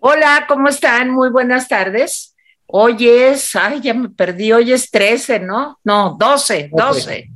Hola, ¿cómo están? Muy buenas tardes. Hoy es, ay, ya me perdí, hoy es 13, ¿no? No, 12, 12.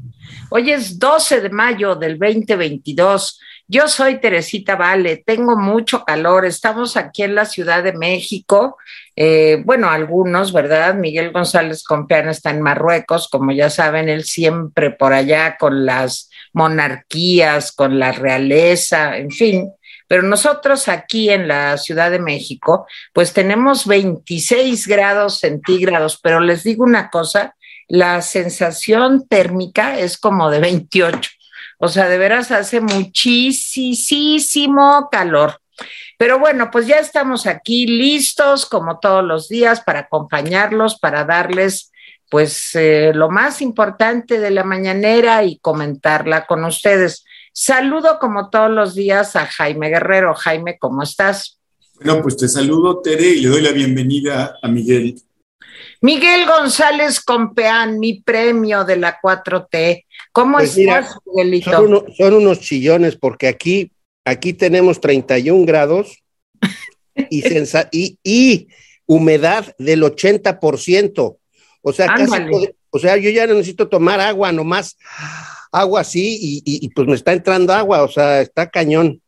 Hoy es 12 de mayo del 2022. Yo soy Teresita Vale, tengo mucho calor, estamos aquí en la Ciudad de México, eh, bueno, algunos, ¿verdad? Miguel González Compeán está en Marruecos, como ya saben, él siempre por allá con las monarquías, con la realeza, en fin. Pero nosotros aquí en la Ciudad de México, pues tenemos 26 grados centígrados, pero les digo una cosa, la sensación térmica es como de 28. O sea, de veras hace muchísimo calor. Pero bueno, pues ya estamos aquí listos, como todos los días, para acompañarlos, para darles pues eh, lo más importante de la mañanera y comentarla con ustedes. Saludo como todos los días a Jaime Guerrero. Jaime, ¿cómo estás? Bueno, pues te saludo, Tere, y le doy la bienvenida a Miguel. Miguel González Compeán, mi premio de la 4T. ¿Cómo pues estás, Miguelito? Son, unos chillones porque aquí, aquí tenemos 31 grados y, y, y humedad del 80%. O sea, casi, o sea, yo ya necesito tomar agua nomás agua así y, pues me está entrando agua, o sea, está cañón.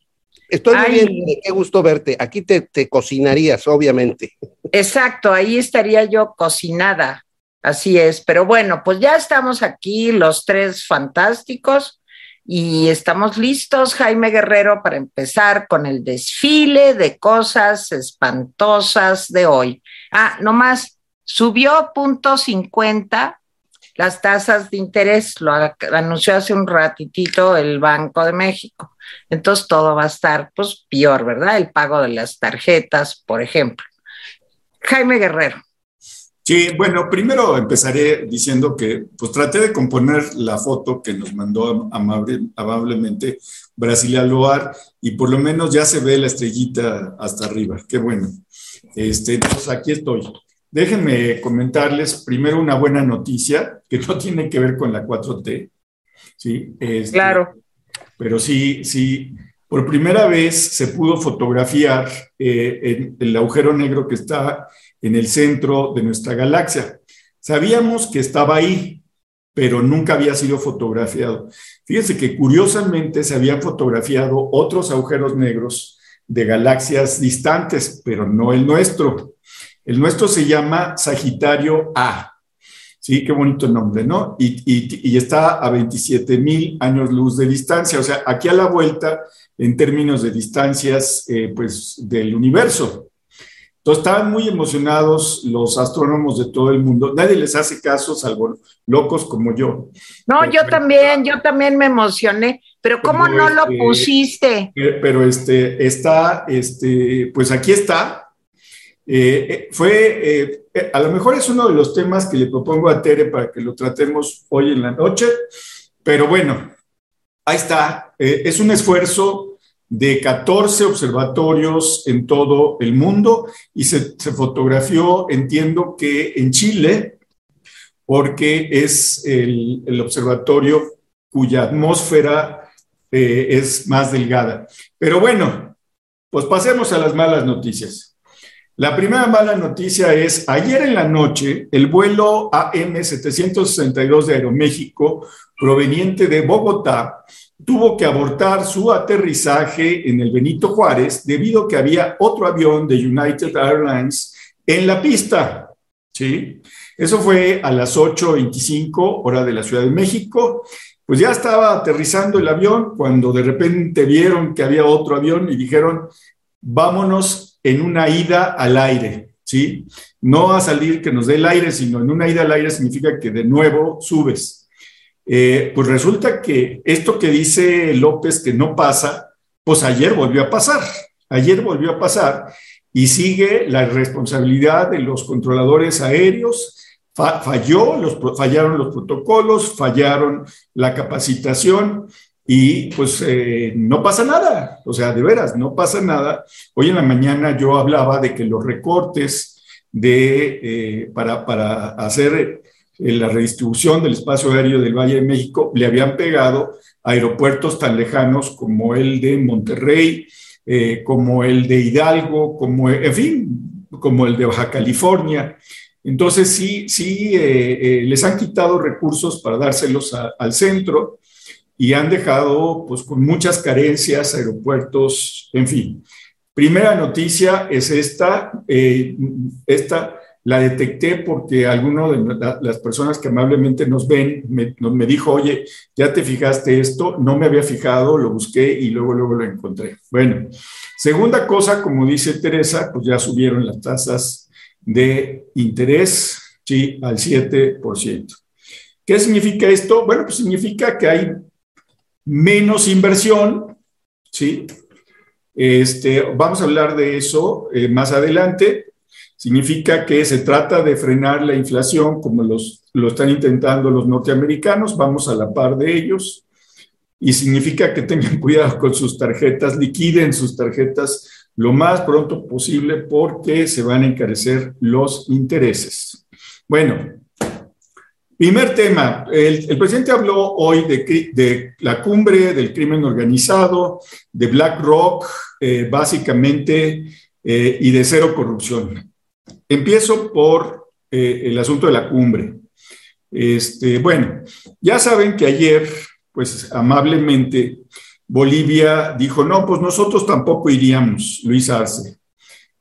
Estoy muy bien, qué gusto verte. Aquí te, te cocinarías, obviamente. Exacto, ahí estaría yo cocinada, así es. Pero bueno, pues ya estamos aquí, los tres fantásticos, y estamos listos, Jaime Guerrero, para empezar con el desfile de cosas espantosas de hoy. Ah, nomás, subió punto 50 las tasas de interés, lo anunció hace un ratitito el Banco de México. Entonces todo va a estar pues peor, ¿verdad? El pago de las tarjetas, por ejemplo. Jaime Guerrero. Sí, bueno, primero empezaré diciendo que pues traté de componer la foto que nos mandó amablemente Brasilia Loar y por lo menos ya se ve la estrellita hasta arriba. Qué bueno. Este, entonces aquí estoy. Déjenme comentarles primero una buena noticia que no tiene que ver con la 4T. ¿sí? Este, claro. Pero sí, sí, por primera vez se pudo fotografiar eh, el agujero negro que está en el centro de nuestra galaxia. Sabíamos que estaba ahí, pero nunca había sido fotografiado. Fíjense que curiosamente se habían fotografiado otros agujeros negros de galaxias distantes, pero no el nuestro. El nuestro se llama Sagitario A. Sí, qué bonito nombre, ¿no? Y, está a 27 mil años luz de distancia, o sea, aquí a la vuelta en términos de distancias, eh, pues, del universo. Entonces, estaban muy emocionados los astrónomos de todo el mundo. Nadie les hace caso, salvo locos como yo. No, yo también, yo también me emocioné. Pero ¿cómo no lo este, pusiste? Pero este, está, este, pues aquí está, eh, eh, fue, eh, a lo mejor es uno de los temas que le propongo a Tere para que lo tratemos hoy en la noche, pero bueno, ahí está. es un esfuerzo de 14 observatorios en todo el mundo y se, fotografió, entiendo que en Chile, porque es el, el observatorio cuya atmósfera es más delgada. Pero bueno, pues pasemos a las malas noticias. La primera mala noticia es, ayer en la noche, el vuelo AM762 de Aeroméxico, proveniente de Bogotá, tuvo que abortar su aterrizaje en el Benito Juárez debido a que había otro avión de United Airlines en la pista. ¿sí? Eso fue a las 8.25 hora de la Ciudad de México. Pues ya estaba aterrizando el avión cuando de repente vieron que había otro avión y dijeron, vámonos en una ida al aire, ¿sí? No a salir que nos dé el aire, sino en una ida al aire significa que de nuevo subes. Eh, pues resulta que esto que dice López que no pasa, pues ayer volvió a pasar, ayer volvió a pasar y sigue la responsabilidad de los controladores aéreos. falló, los, fallaron los protocolos, fallaron la capacitación y pues eh, no pasa nada, o sea, de veras, no pasa nada. Hoy en la mañana yo hablaba de que los recortes de, eh, para, para, hacer eh, la redistribución del espacio aéreo del Valle de México le habían pegado a aeropuertos tan lejanos como el de Monterrey, como el de Hidalgo, como, en fin, como el de Baja California. Entonces, sí, sí, les han quitado recursos para dárselos al centro y han dejado pues con muchas carencias aeropuertos, en fin. Primera noticia es esta, esta la detecté porque alguno de las personas que amablemente nos ven me, me, dijo, oye, ya te fijaste esto, no me había fijado, lo busqué y luego, luego lo encontré. Bueno, segunda cosa, como dice Teresa, pues ya subieron las tasas de interés, sí, al 7%. ¿Qué significa esto? Bueno, pues significa que hay menos inversión, ¿sí? Este, vamos a hablar de eso eh, más adelante. Significa que se trata de frenar la inflación como los, lo están intentando los norteamericanos, vamos a la par de ellos. Y significa que tengan cuidado con sus tarjetas, liquiden sus tarjetas lo más pronto posible porque se van a encarecer los intereses. Bueno, primer tema. El, presidente habló hoy de, la cumbre del crimen organizado, de BlackRock, eh, básicamente, eh, y de cero corrupción. Empiezo por eh, el asunto de la cumbre. Este, bueno, ya saben que ayer, pues amablemente, Bolivia dijo, no, pues nosotros tampoco iríamos, Luis Arce.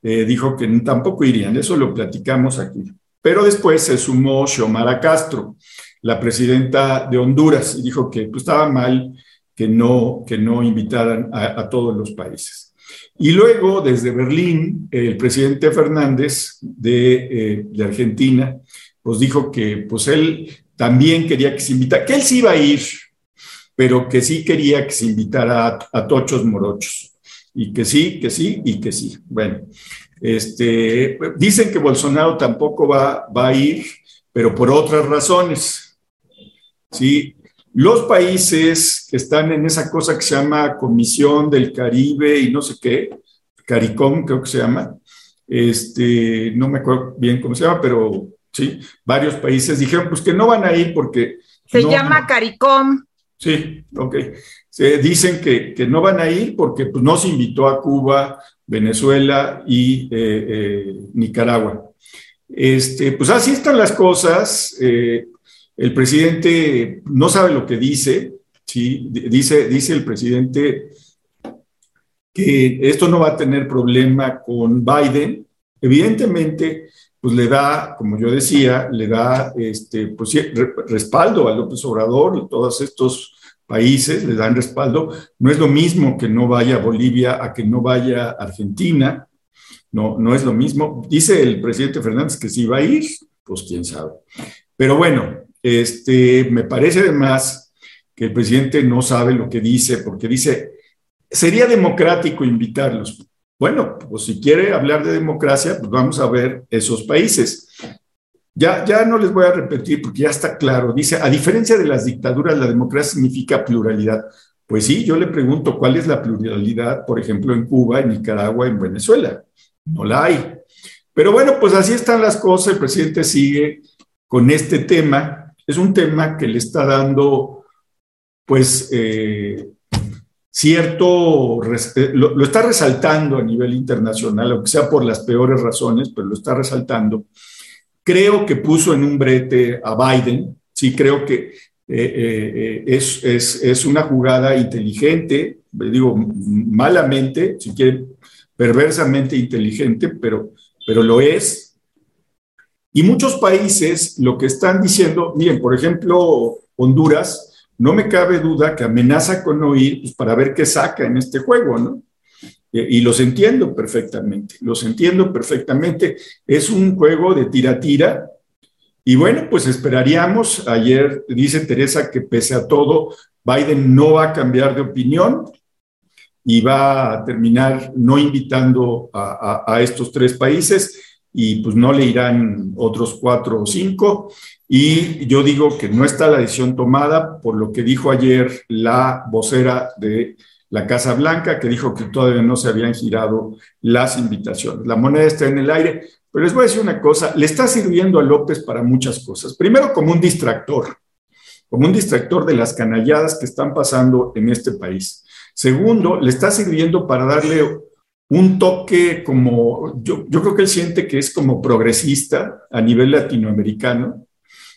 Eh, dijo que tampoco irían, eso lo platicamos aquí. Pero después se sumó Xiomara Castro, la presidenta de Honduras, y dijo que pues, estaba mal que no, que no invitaran a todos los países. Y luego, desde Berlín, el presidente Fernández de, eh, Argentina, pues dijo que pues él también quería que se invitara, que él sí iba a ir, pero que sí quería que se invitara a, tochos morochos. Y que sí, que sí, y que sí. Bueno, este, dicen que Bolsonaro tampoco va, va a ir, pero por otras razones. Sí, los países que están en esa cosa que se llama Comisión del Caribe y no sé qué, CARICOM creo que se llama, este, no me acuerdo bien cómo se llama, pero sí, varios países dijeron pues que no van a ir porque... Se llama CARICOM. Sí, ok. Se dicen que, que, no van a ir porque pues, no se invitó a Cuba, Venezuela y eh, eh, Nicaragua. Este, pues así están las cosas. Eh, el presidente no sabe lo que dice, ¿sí? dice, dice el presidente que esto no va a tener problema con Biden. Evidentemente, pues le da, como yo decía, le da este, pues, respaldo a López Obrador y todos estos países le dan respaldo. No es lo mismo que no vaya Bolivia a que no vaya Argentina. No, no es lo mismo. Dice el presidente Fernández que sí va a ir, pues quién sabe. Pero bueno, este, me parece además que el presidente no sabe lo que dice, porque dice, sería democrático invitarlos. Bueno, pues si quiere hablar de democracia, pues vamos a ver esos países. Ya, ya no les voy a repetir porque ya está claro. Dice, a diferencia de las dictaduras, la democracia significa pluralidad. Pues sí, yo le pregunto cuál es la pluralidad, por ejemplo, en Cuba, en Nicaragua, en Venezuela. No la hay. Pero bueno, pues así están las cosas. El presidente sigue con este tema es un tema que le está dando, pues, eh, cierto, eh, lo, está resaltando a nivel internacional, aunque sea por las peores razones, pero lo está resaltando. Creo que puso en un brete a Biden, sí creo que eh, es, es, una jugada inteligente, digo malamente, si quieren, perversamente inteligente, pero, pero lo es, y muchos países lo que están diciendo, miren, por ejemplo, Honduras, no me cabe duda que amenaza con no ir pues, para ver qué saca en este juego, ¿no? Y los entiendo perfectamente, los entiendo perfectamente. Es un juego de tira-tira. Y bueno, pues esperaríamos, ayer dice Teresa que pese a todo, Biden no va a cambiar de opinión y va a terminar no invitando a, a estos tres países y pues no le irán otros cuatro o cinco. Y yo digo que no está la decisión tomada por lo que dijo ayer la vocera de la Casa Blanca, que dijo que todavía no se habían girado las invitaciones. La moneda está en el aire, pero les voy a decir una cosa, le está sirviendo a López para muchas cosas. Primero como un distractor, como un distractor de las canalladas que están pasando en este país. Segundo, le está sirviendo para darle un toque como, yo, creo que él siente que es como progresista a nivel latinoamericano.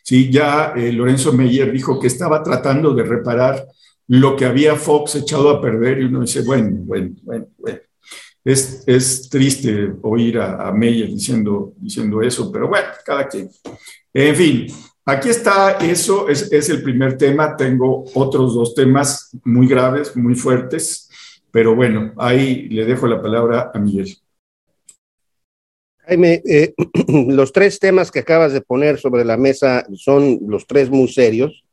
Sí, ya eh, Lorenzo Meyer dijo que estaba tratando de reparar lo que había Fox echado a perder y uno dice, bueno, bueno, bueno, bueno. Es, es triste oír a, a, Meyer diciendo, diciendo eso, pero bueno, cada quien. En fin, aquí está eso, es, es el primer tema. Tengo otros dos temas muy graves, muy fuertes, pero bueno, ahí le dejo la palabra a Miguel. Jaime, eh, los tres temas que acabas de poner sobre la mesa son los tres muy serios.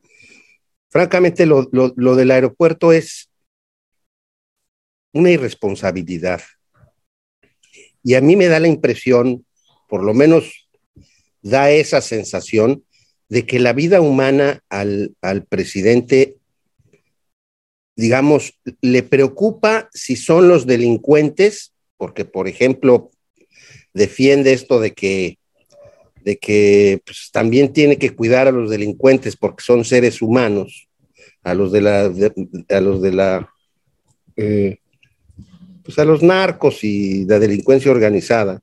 Francamente, lo, lo, del aeropuerto es una irresponsabilidad. Y a mí me da la impresión, por lo menos da esa sensación, de que la vida humana al, al presidente, digamos, le preocupa si son los delincuentes, porque, por ejemplo, defiende esto de que, de que pues, también tiene que cuidar a los delincuentes porque son seres humanos, a los de la, a los de la, eh, pues a los narcos y la delincuencia organizada.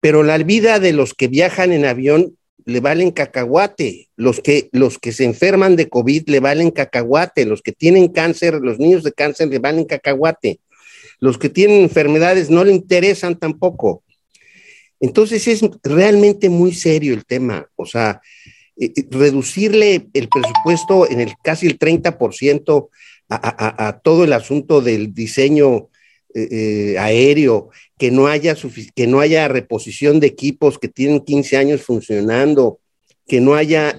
Pero la vida de los que viajan en avión le valen cacahuate, los que, los que se enferman de COVID le valen cacahuate, los que tienen cáncer, los niños de cáncer le valen cacahuate. Los que tienen enfermedades no le interesan tampoco. Entonces es realmente muy serio el tema. O sea, eh, eh, reducirle el presupuesto en el casi el 30% a, a, a todo el asunto del diseño eh, aéreo, que no, haya que no haya reposición de equipos que tienen 15 años funcionando, que no haya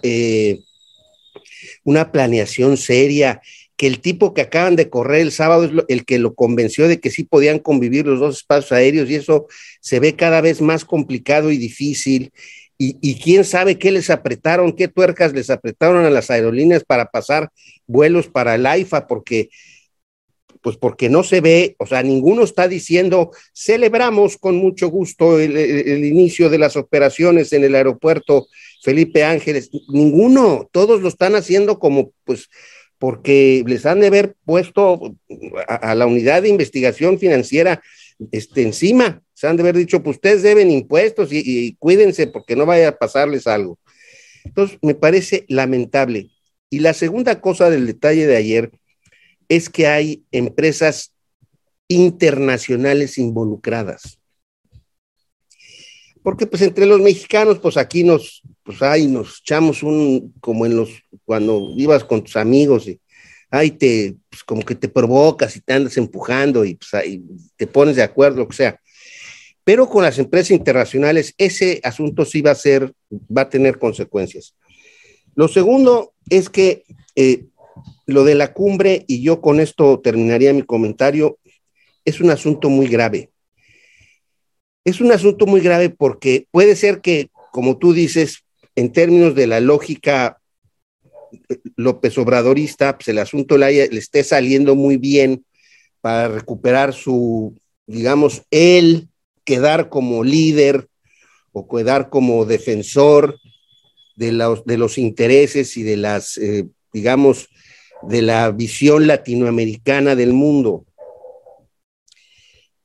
una planeación seria, que el tipo que acaban de correr el sábado es el que lo convenció de que sí podían convivir los dos espacios aéreos y eso se ve cada vez más complicado y difícil. Y, quién sabe qué les apretaron, qué tuercas les apretaron a las aerolíneas para pasar vuelos para el AIFA, porque pues porque no se ve, o sea, ninguno está diciendo, celebramos con mucho gusto el, el, inicio de las operaciones en el aeropuerto Felipe Ángeles, ninguno, todos lo están haciendo como, pues, porque les han de haber puesto a, la unidad de investigación financiera este, encima. Se han de haber dicho, pues ustedes deben impuestos y, y, cuídense porque no vaya a pasarles algo. Entonces, me parece lamentable. Y la segunda cosa del detalle de ayer es que hay empresas internacionales involucradas. Porque pues entre los mexicanos, pues aquí nos, pues ahí nos echamos un, como en los, cuando ibas con tus amigos y ahí te, pues como que te provocas y te andas empujando y pues te pones de acuerdo, lo que sea. Pero con las empresas internacionales, ese asunto sí va a ser, va a tener consecuencias. Lo segundo es que eh, lo de la cumbre, y yo con esto terminaría mi comentario, es un asunto muy grave. Es un asunto muy grave porque puede ser que, como tú dices, en términos de la lógica López Obradorista, pues el asunto le, esté saliendo muy bien para recuperar su, digamos, él quedar como líder o quedar como defensor de los, de los intereses y de las, eh, digamos, de la visión latinoamericana del mundo.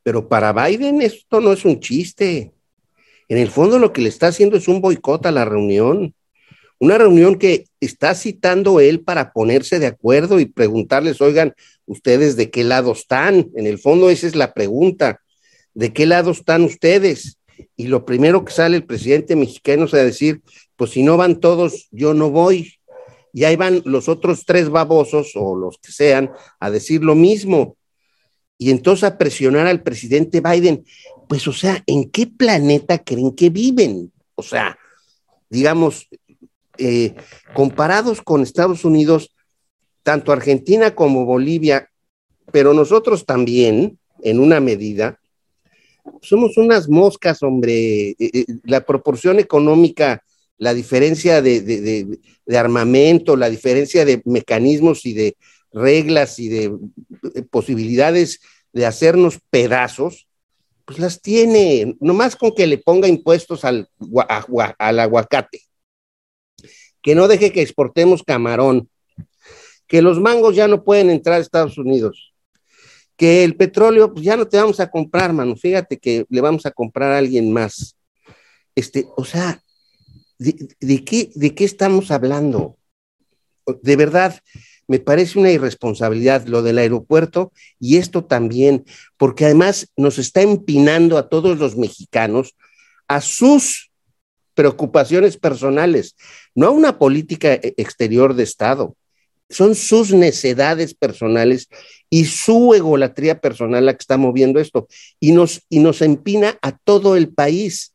Pero para Biden esto no es un chiste. En el fondo lo que le está haciendo es un boicot a la reunión. Una reunión que está citando él para ponerse de acuerdo y preguntarles, oigan, ustedes de qué lado están. En el fondo esa es la pregunta. ¿De qué lado están ustedes? Y lo primero que sale el presidente mexicano es a decir, pues si no van todos, yo no voy y ahí van los otros tres babosos o los que sean a decir lo mismo. Y entonces a presionar al presidente Biden. Pues, o sea, ¿en qué planeta creen que viven? O sea, digamos, eh, comparados con Estados Unidos, tanto Argentina como Bolivia, pero nosotros también, en una medida, somos unas moscas, hombre. Eh, eh, la proporción económica la diferencia de, de, de, armamento, la diferencia de mecanismos y de reglas y de posibilidades de hacernos pedazos, pues las tiene, nomás con que le ponga impuestos al, al aguacate. Que no deje que exportemos camarón, que los mangos ya no pueden entrar a Estados Unidos, que el petróleo, pues ya no te vamos a comprar, mano, fíjate que le vamos a comprar a alguien más. Este, o sea, ¿de, qué, ¿de qué estamos hablando? De verdad, me parece una irresponsabilidad lo del aeropuerto y esto también, porque además nos está empinando a todos los mexicanos a sus preocupaciones personales, no a una política e, exterior de Estado. Son sus necedades personales y su egolatría personal la que está moviendo esto y nos, y nos empina a todo el país.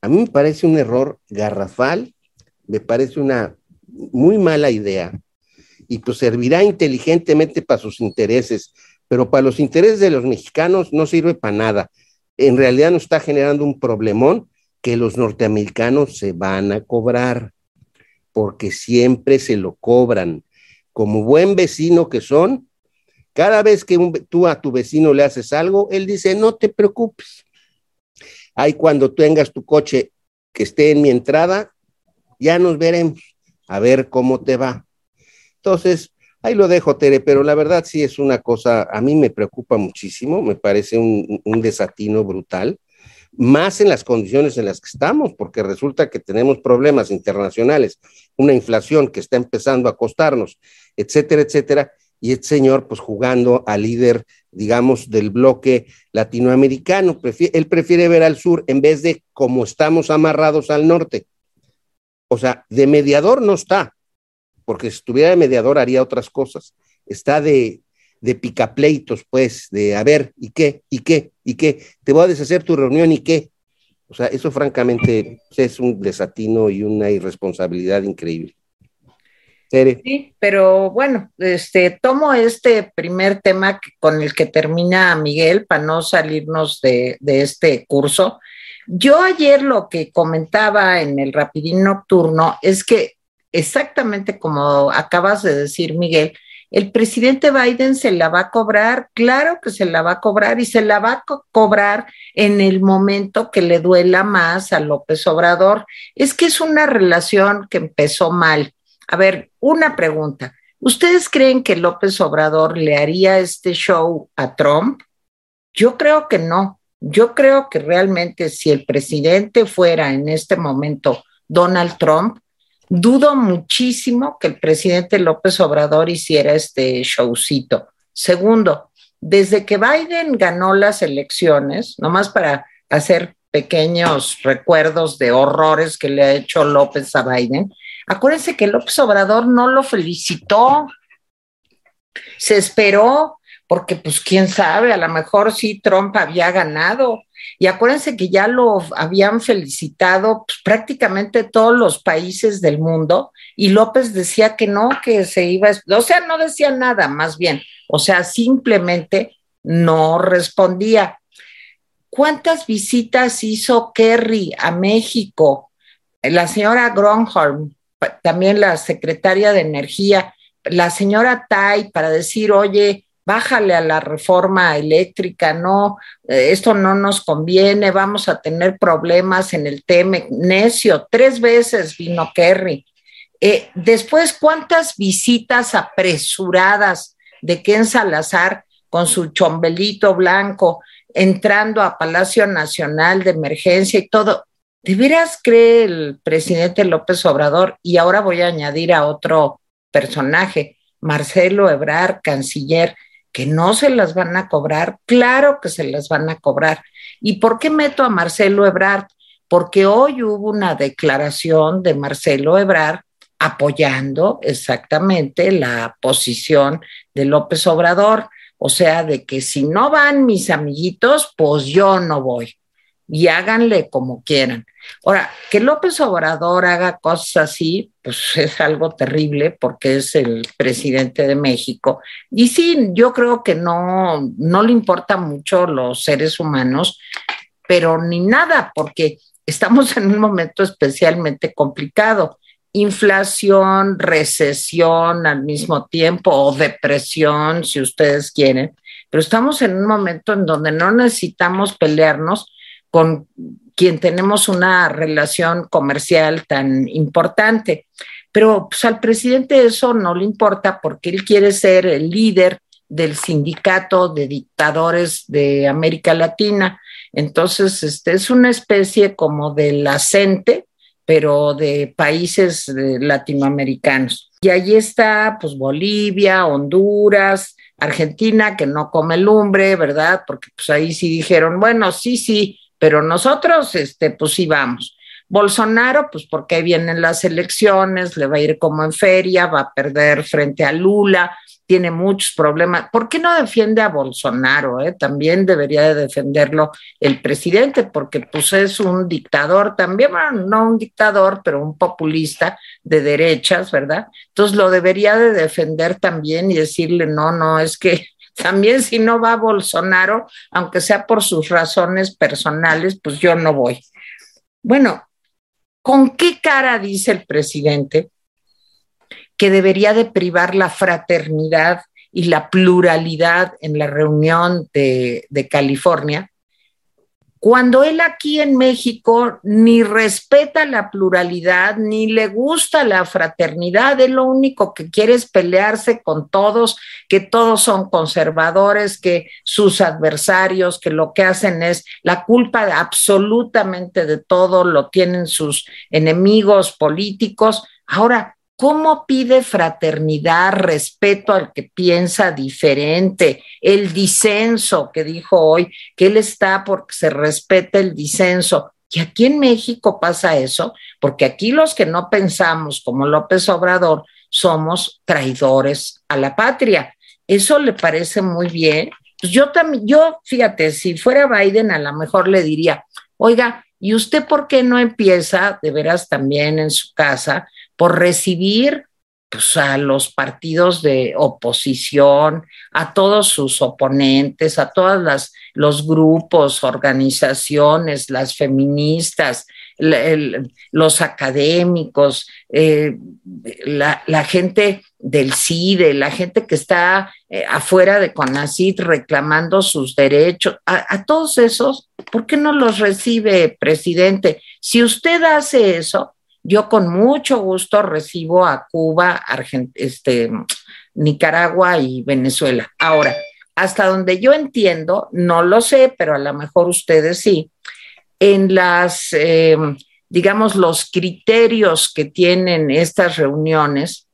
A mí me parece un error garrafal, me parece una muy mala idea y pues servirá inteligentemente para sus intereses, pero para los intereses de los mexicanos no sirve para nada. En realidad nos está generando un problemón que los norteamericanos se van a cobrar, porque siempre se lo cobran. Como buen vecino que son, cada vez que tú a tu vecino le haces algo, él dice, no te preocupes. Ahí cuando tengas tu coche que esté en mi entrada, ya nos veremos a ver cómo te va. Entonces, ahí lo dejo, Tere, pero la verdad sí es una cosa, a mí me preocupa muchísimo, me parece un, un desatino brutal más en las condiciones en las que estamos, porque resulta que tenemos problemas internacionales, una inflación que está empezando a costarnos, etcétera, etcétera, y este señor pues jugando al líder, digamos, del bloque latinoamericano, él prefiere ver al sur en vez de como estamos amarrados al norte. O sea, de mediador no está, porque si estuviera de mediador haría otras cosas. Está de, de picapleitos, pues, de a ver, ¿y qué? ¿Y qué? ¿Y qué? Te voy a deshacer tu reunión y qué. O sea, eso francamente es un desatino y una irresponsabilidad increíble. Sí, pero bueno, este, tomo este primer tema con el que termina Miguel para no salirnos de, de este curso. Yo ayer lo que comentaba en el Rapidín Nocturno es que exactamente como acabas de decir, Miguel, el presidente Biden se la va a cobrar, claro que se la va a cobrar y se la va a cobrar en el momento que le duela más a López Obrador. Es que es una relación que empezó mal. A ver, una pregunta. ¿Ustedes creen que López Obrador le haría este show a Trump? Yo creo que no. Yo creo que realmente si el presidente fuera en este momento Donald Trump, Dudo muchísimo que el presidente López Obrador hiciera este showcito. Segundo, desde que Biden ganó las elecciones, nomás para hacer pequeños recuerdos de horrores que le ha hecho López a Biden, acuérdense que López Obrador no lo felicitó, se esperó, porque pues quién sabe, a lo mejor sí Trump había ganado. Y acuérdense que ya lo habían felicitado pues, prácticamente todos los países del mundo y López decía que no, que se iba, o sea, no decía nada, más bien, o sea, simplemente no respondía. ¿Cuántas visitas hizo Kerry a México? La señora Gronholm, también la secretaria de Energía, la señora Tai, para decir, oye, bájale a la reforma eléctrica, no, eh, esto no nos conviene, vamos a tener problemas en el tema, necio, tres veces vino Kerry. Eh, después, ¿cuántas visitas apresuradas de Ken Salazar con su chombelito blanco entrando a Palacio Nacional de Emergencia y todo? ¿De veras cree el presidente López Obrador? Y ahora voy a añadir a otro personaje, Marcelo Ebrard, canciller, que no se las van a cobrar, claro que se las van a cobrar. ¿Y por qué meto a Marcelo Ebrard? Porque hoy hubo una declaración de Marcelo Ebrard apoyando exactamente la posición de López Obrador, o sea, de que si no van mis amiguitos, pues yo no voy y háganle como quieran. Ahora, que López Obrador haga cosas así, pues es algo terrible porque es el presidente de México. Y sí, yo creo que no, no le importa mucho los seres humanos, pero ni nada, porque estamos en un momento especialmente complicado. Inflación, recesión al mismo tiempo o depresión, si ustedes quieren, pero estamos en un momento en donde no necesitamos pelearnos con quien tenemos una relación comercial tan importante. Pero pues, al presidente eso no le importa porque él quiere ser el líder del sindicato de dictadores de América Latina. Entonces, este es una especie como del acente, pero de países latinoamericanos. Y allí está, pues, Bolivia, Honduras, Argentina, que no come lumbre, ¿verdad? Porque pues ahí sí dijeron, bueno, sí, sí, pero nosotros, este, pues sí vamos. Bolsonaro, pues porque vienen las elecciones, le va a ir como en feria, va a perder frente a Lula, tiene muchos problemas. ¿Por qué no defiende a Bolsonaro? Eh? También debería de defenderlo el presidente, porque pues es un dictador también, bueno, no un dictador, pero un populista de derechas, ¿verdad? Entonces lo debería de defender también y decirle, no, no, es que también si no va Bolsonaro, aunque sea por sus razones personales, pues yo no voy. Bueno, ¿con qué cara dice el presidente que debería de privar la fraternidad y la pluralidad en la reunión de, California, cuando él aquí en México ni respeta la pluralidad, ni le gusta la fraternidad, él lo único que quiere es pelearse con todos, que todos son conservadores, que sus adversarios, que lo que hacen es la culpa absolutamente de todo, lo tienen sus enemigos políticos. Ahora, ¿Cómo pide fraternidad, respeto al que piensa diferente? El disenso que dijo hoy, que él está porque se respeta el disenso. Y aquí en México pasa eso, porque aquí los que no pensamos como López Obrador somos traidores a la patria. Eso le parece muy bien. Pues yo también, yo, fíjate, si fuera Biden, a lo mejor le diría, oiga, ¿y usted por qué no empieza de veras también en su casa por recibir pues, a los partidos de oposición, a todos sus oponentes, a todos los grupos, organizaciones, las feministas, los académicos, eh, la, gente del CIDE, la gente que está eh, afuera de CONACID reclamando sus derechos, a, a todos esos, ¿por qué no los recibe, presidente? Si usted hace eso, yo con mucho gusto recibo a Cuba, este, Nicaragua y Venezuela. Ahora, hasta donde yo entiendo, no lo sé, pero a lo mejor ustedes sí, en las, em, digamos, los criterios que tienen estas reuniones,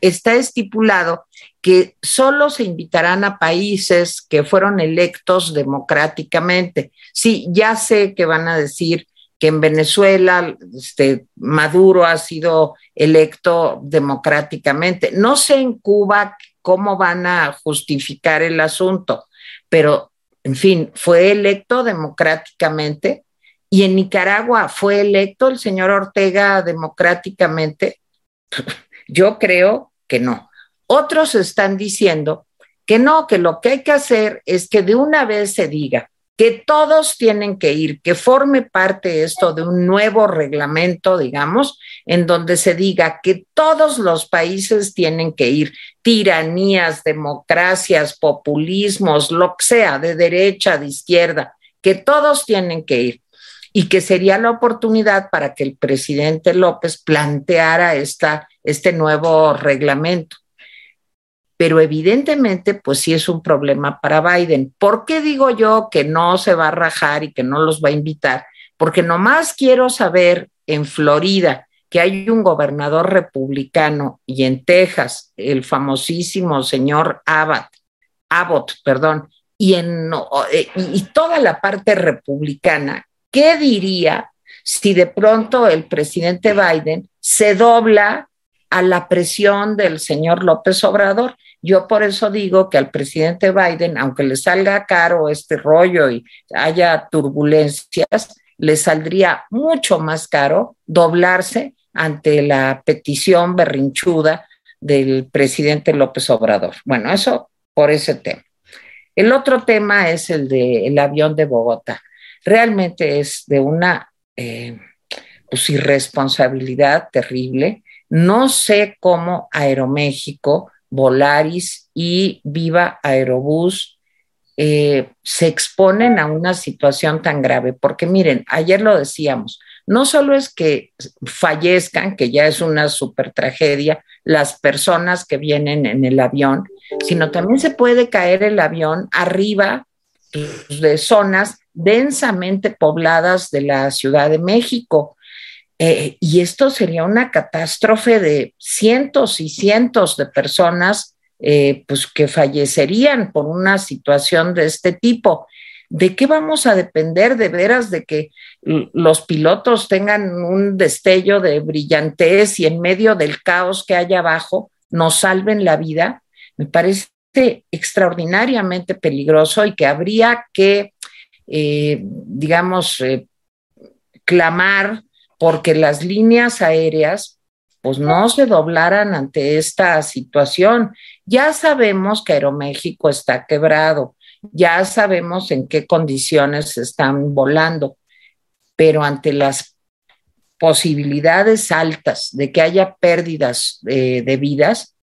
está estipulado que solo se invitarán a países que fueron electos democráticamente. Sí, ya sé que van a decir que en Venezuela este, Maduro ha sido electo democráticamente. No sé en Cuba cómo van a justificar el asunto, pero en fin, fue electo democráticamente y en Nicaragua fue electo el señor Ortega democráticamente. Yo creo que no. Otros están diciendo que no, que lo que hay que hacer es que de una vez se diga, que todos tienen que ir, que forme parte esto de un nuevo reglamento, digamos, en donde se diga que todos los países tienen que ir, tiranías, democracias, populismos, lo que sea, de derecha, de izquierda, que todos tienen que ir. Y que sería la oportunidad para que el presidente López planteara esta, este nuevo reglamento pero evidentemente pues sí es un problema para Biden. ¿Por qué digo yo que no se va a rajar y que no los va a invitar? Porque nomás quiero saber en Florida que hay un gobernador republicano y en Texas el famosísimo señor Abbott, Abbott, perdón, y en eh, y toda la parte republicana, ¿qué diría si de pronto el presidente Biden se dobla a la presión del señor López Obrador? Yo por eso digo que al presidente Biden, aunque le salga caro este rollo y haya turbulencias, le saldría mucho más caro doblarse ante la petición berrinchuda del presidente López Obrador. Bueno, eso por ese tema. El otro tema es el del avión de Bogotá. Realmente es de una eh, pues, irresponsabilidad terrible. No sé cómo Aeroméxico Volaris y Viva Aerobús eh, se exponen a una situación tan grave, porque miren, ayer lo decíamos, no solo es que fallezcan, que ya es una super tragedia, las personas que vienen en el avión, sino también se puede caer el avión arriba de zonas densamente pobladas de la Ciudad de México. Eh, y esto sería una catástrofe de cientos y cientos de personas eh, pues que fallecerían por una situación de este tipo. ¿De qué vamos a depender de veras de que los pilotos tengan un destello de brillantez y en medio del caos que hay abajo nos salven la vida? Me parece extraordinariamente peligroso y que habría que, eh, digamos, clamar porque las líneas aéreas pues no se doblaran ante esta situación. Ya sabemos que Aeroméxico está quebrado, ya sabemos en qué condiciones están volando, pero ante las posibilidades altas de que haya pérdidas de vidas,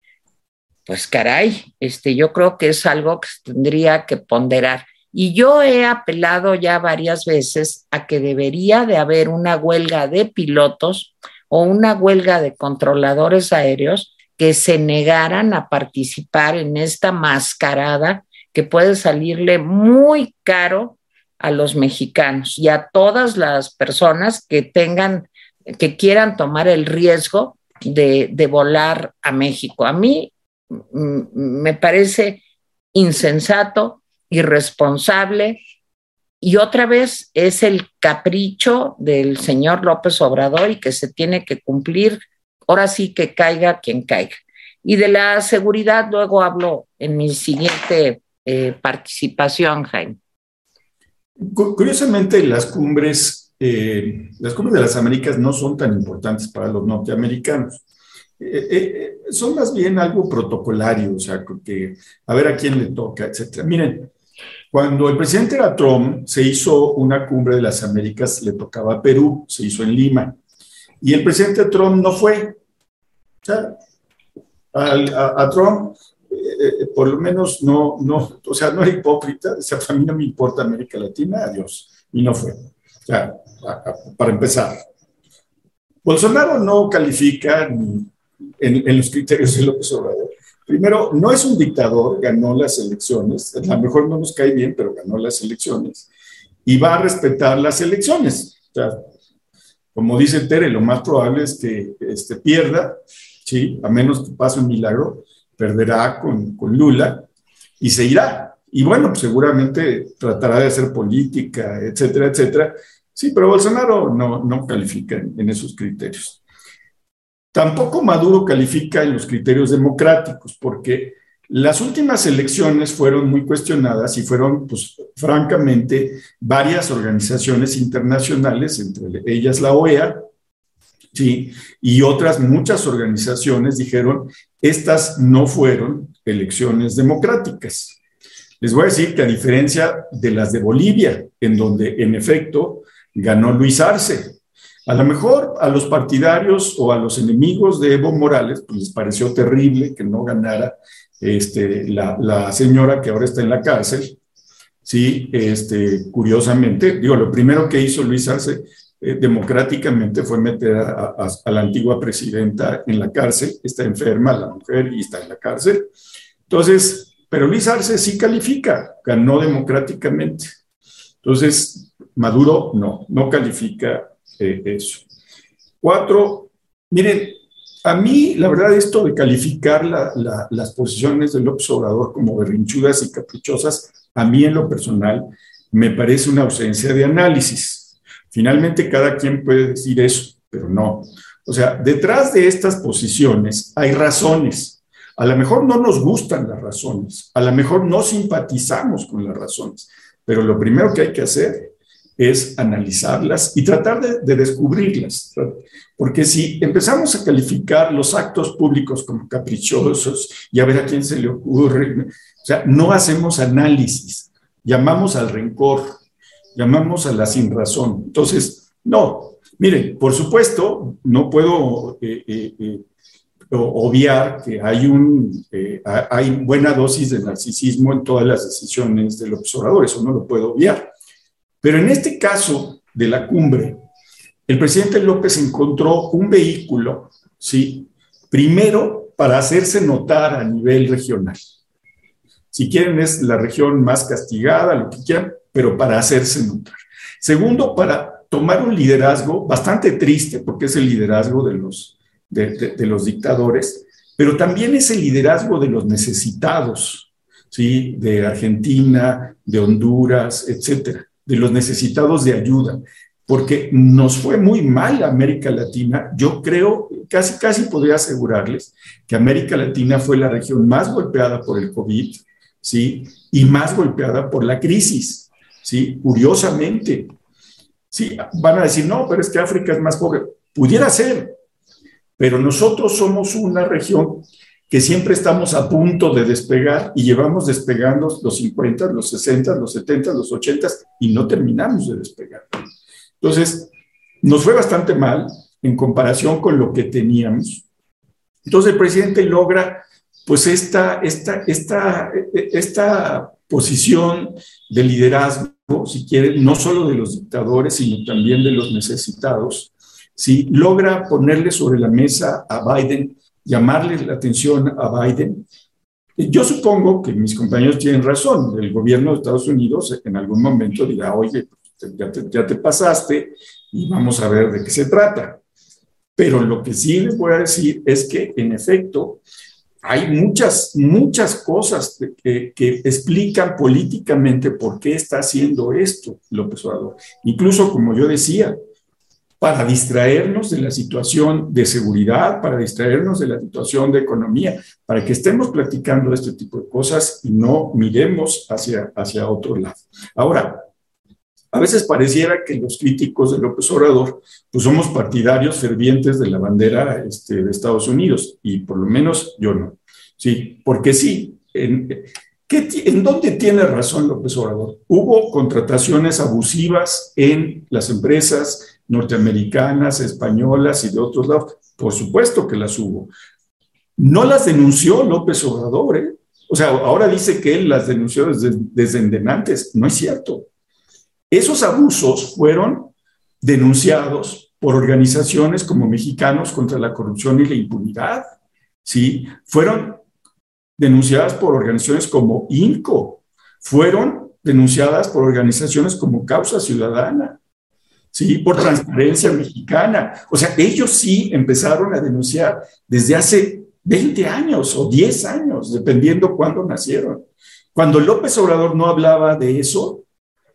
pues caray, este, yo creo que es algo que tendría que ponderar. Y yo he apelado ya varias veces a que debería de haber una huelga de pilotos o una huelga de controladores aéreos que se negaran a participar en esta mascarada que puede salirle muy caro a los mexicanos y a todas las personas que tengan, que quieran tomar el riesgo de, de volar a México. A mí me parece insensato, irresponsable y otra vez es el capricho del señor López Obrador y que se tiene que cumplir, ahora sí que caiga quien caiga. Y de la seguridad luego hablo en mi siguiente eh, participación, Jaime. Curiosamente, las cumbres, eh, las cumbres de las Américas no son tan importantes para los norteamericanos. Eh, son más bien algo protocolario, o sea, que a ver a quién le toca, etcétera. Miren, cuando el presidente era Trump, se hizo una cumbre de las Américas, le tocaba a Perú, se hizo en Lima, y el presidente Trump no fue. O sea, a Trump eh, por lo menos no, no, o sea, no era hipócrita, o sea, a mí no me importa América Latina, adiós, y no fue. O sea, para empezar. Bolsonaro no califica en, en, los criterios de López Obrador. Primero, no es un dictador, ganó las elecciones, a lo mejor no nos cae bien, pero ganó las elecciones, y va a respetar las elecciones. O sea, como dice Tere, lo más probable es que este, pierda, ¿sí? a menos que pase un milagro, perderá con, con Lula y se irá. Y bueno, pues seguramente tratará de hacer política, etcétera, etcétera. Sí, pero Bolsonaro no, no califica en, esos criterios. Tampoco Maduro califica en los criterios democráticos, porque las últimas elecciones fueron muy cuestionadas y fueron, pues, francamente, varias organizaciones internacionales, entre ellas la OEA, ¿sí? Y otras muchas organizaciones dijeron, estas no fueron elecciones democráticas. Les voy a decir que a diferencia de las de Bolivia, en donde en efecto ganó Luis Arce, a lo mejor a los partidarios o a los enemigos de Evo Morales pues les pareció terrible que no ganara este, la, señora que ahora está en la cárcel, Sí, este, curiosamente, digo, lo primero que hizo Luis Arce eh, democráticamente fue meter a, la antigua presidenta en la cárcel, está enferma la mujer y está en la cárcel. Entonces, pero Luis Arce sí califica, ganó democráticamente. Entonces, Maduro no, no califica eh, eso. Cuatro, miren, a mí la verdad esto de calificar las posiciones del observador como berrinchudas y caprichosas, a mí en lo personal me parece una ausencia de análisis. Finalmente, cada quien puede decir eso, pero no. O sea, detrás de estas posiciones hay razones. A lo mejor no nos gustan las razones, a lo mejor no simpatizamos con las razones, pero lo primero que hay que hacer es analizarlas y tratar de, descubrirlas. Porque si empezamos a calificar los actos públicos como caprichosos y a ver a quién se le ocurre, o sea, no hacemos análisis, llamamos al rencor, llamamos a la sin razón. Entonces, no, miren, por supuesto, no puedo eh, eh, eh, obviar que hay, un, hay buena dosis de narcisismo en todas las decisiones del observador, eso no lo puedo obviar. Pero en este caso de la cumbre, el presidente López encontró un vehículo, ¿sí? Primero, para hacerse notar a nivel regional. Si quieren, es la región más castigada, lo que quieran, pero para hacerse notar. Segundo, para tomar un liderazgo bastante triste, porque es el liderazgo de los, de, los dictadores, pero también es el liderazgo de los necesitados, ¿sí? De Argentina, de Honduras, etcétera, de los necesitados de ayuda, porque nos fue muy mal América Latina. Yo creo, casi, casi podría asegurarles que América Latina fue la región más golpeada por el COVID, ¿sí? Y más golpeada por la crisis, ¿sí? Curiosamente, Sí, van a decir, no, pero es que África es más pobre. Pudiera ser, pero nosotros somos una región que siempre estamos a punto de despegar y llevamos despegando los 50, los 60, los 70, los 80 y no terminamos de despegar. Entonces, nos fue bastante mal en comparación con lo que teníamos. Entonces, el presidente logra pues esta, esta, esta, esta posición de liderazgo si quiere, no solo de los dictadores, sino también de los necesitados, si logra ponerle sobre la mesa a Biden, llamarle la atención a Biden, yo supongo que mis compañeros tienen razón. El gobierno de Estados Unidos en algún momento dirá, oye, ya te, ya te pasaste y vamos a ver de qué se trata. Pero lo que sí les voy a decir es que, en efecto, hay muchas, muchas cosas que, explican políticamente por qué está haciendo esto López Obrador. Incluso, como yo decía, para distraernos de la situación de seguridad, para distraernos de la situación de economía, para que estemos platicando de este tipo de cosas y no miremos hacia, hacia otro lado. Ahora, a veces pareciera que los críticos de López Obrador pues somos partidarios fervientes de la bandera este, de Estados Unidos y por lo menos yo no. Sí, porque sí, ¿en, ¿en dónde tiene razón López Obrador? Hubo contrataciones abusivas en las empresas norteamericanas, españolas y de otros lados. Por supuesto que las hubo. No las denunció López Obrador, ¿eh? O sea, ahora dice que él las denunció desde, desde antes. No es cierto. Esos abusos fueron denunciados por organizaciones como Mexicanos contra la Corrupción y la Impunidad, ¿sí? Fueron denunciadas por organizaciones como INCO, fueron denunciadas por organizaciones como Causa Ciudadana, ¿sí? Por Transparencia Mexicana. O sea, ellos sí empezaron a denunciar desde hace 20 años o 10 años, dependiendo cuándo nacieron. Cuando López Obrador no hablaba de eso,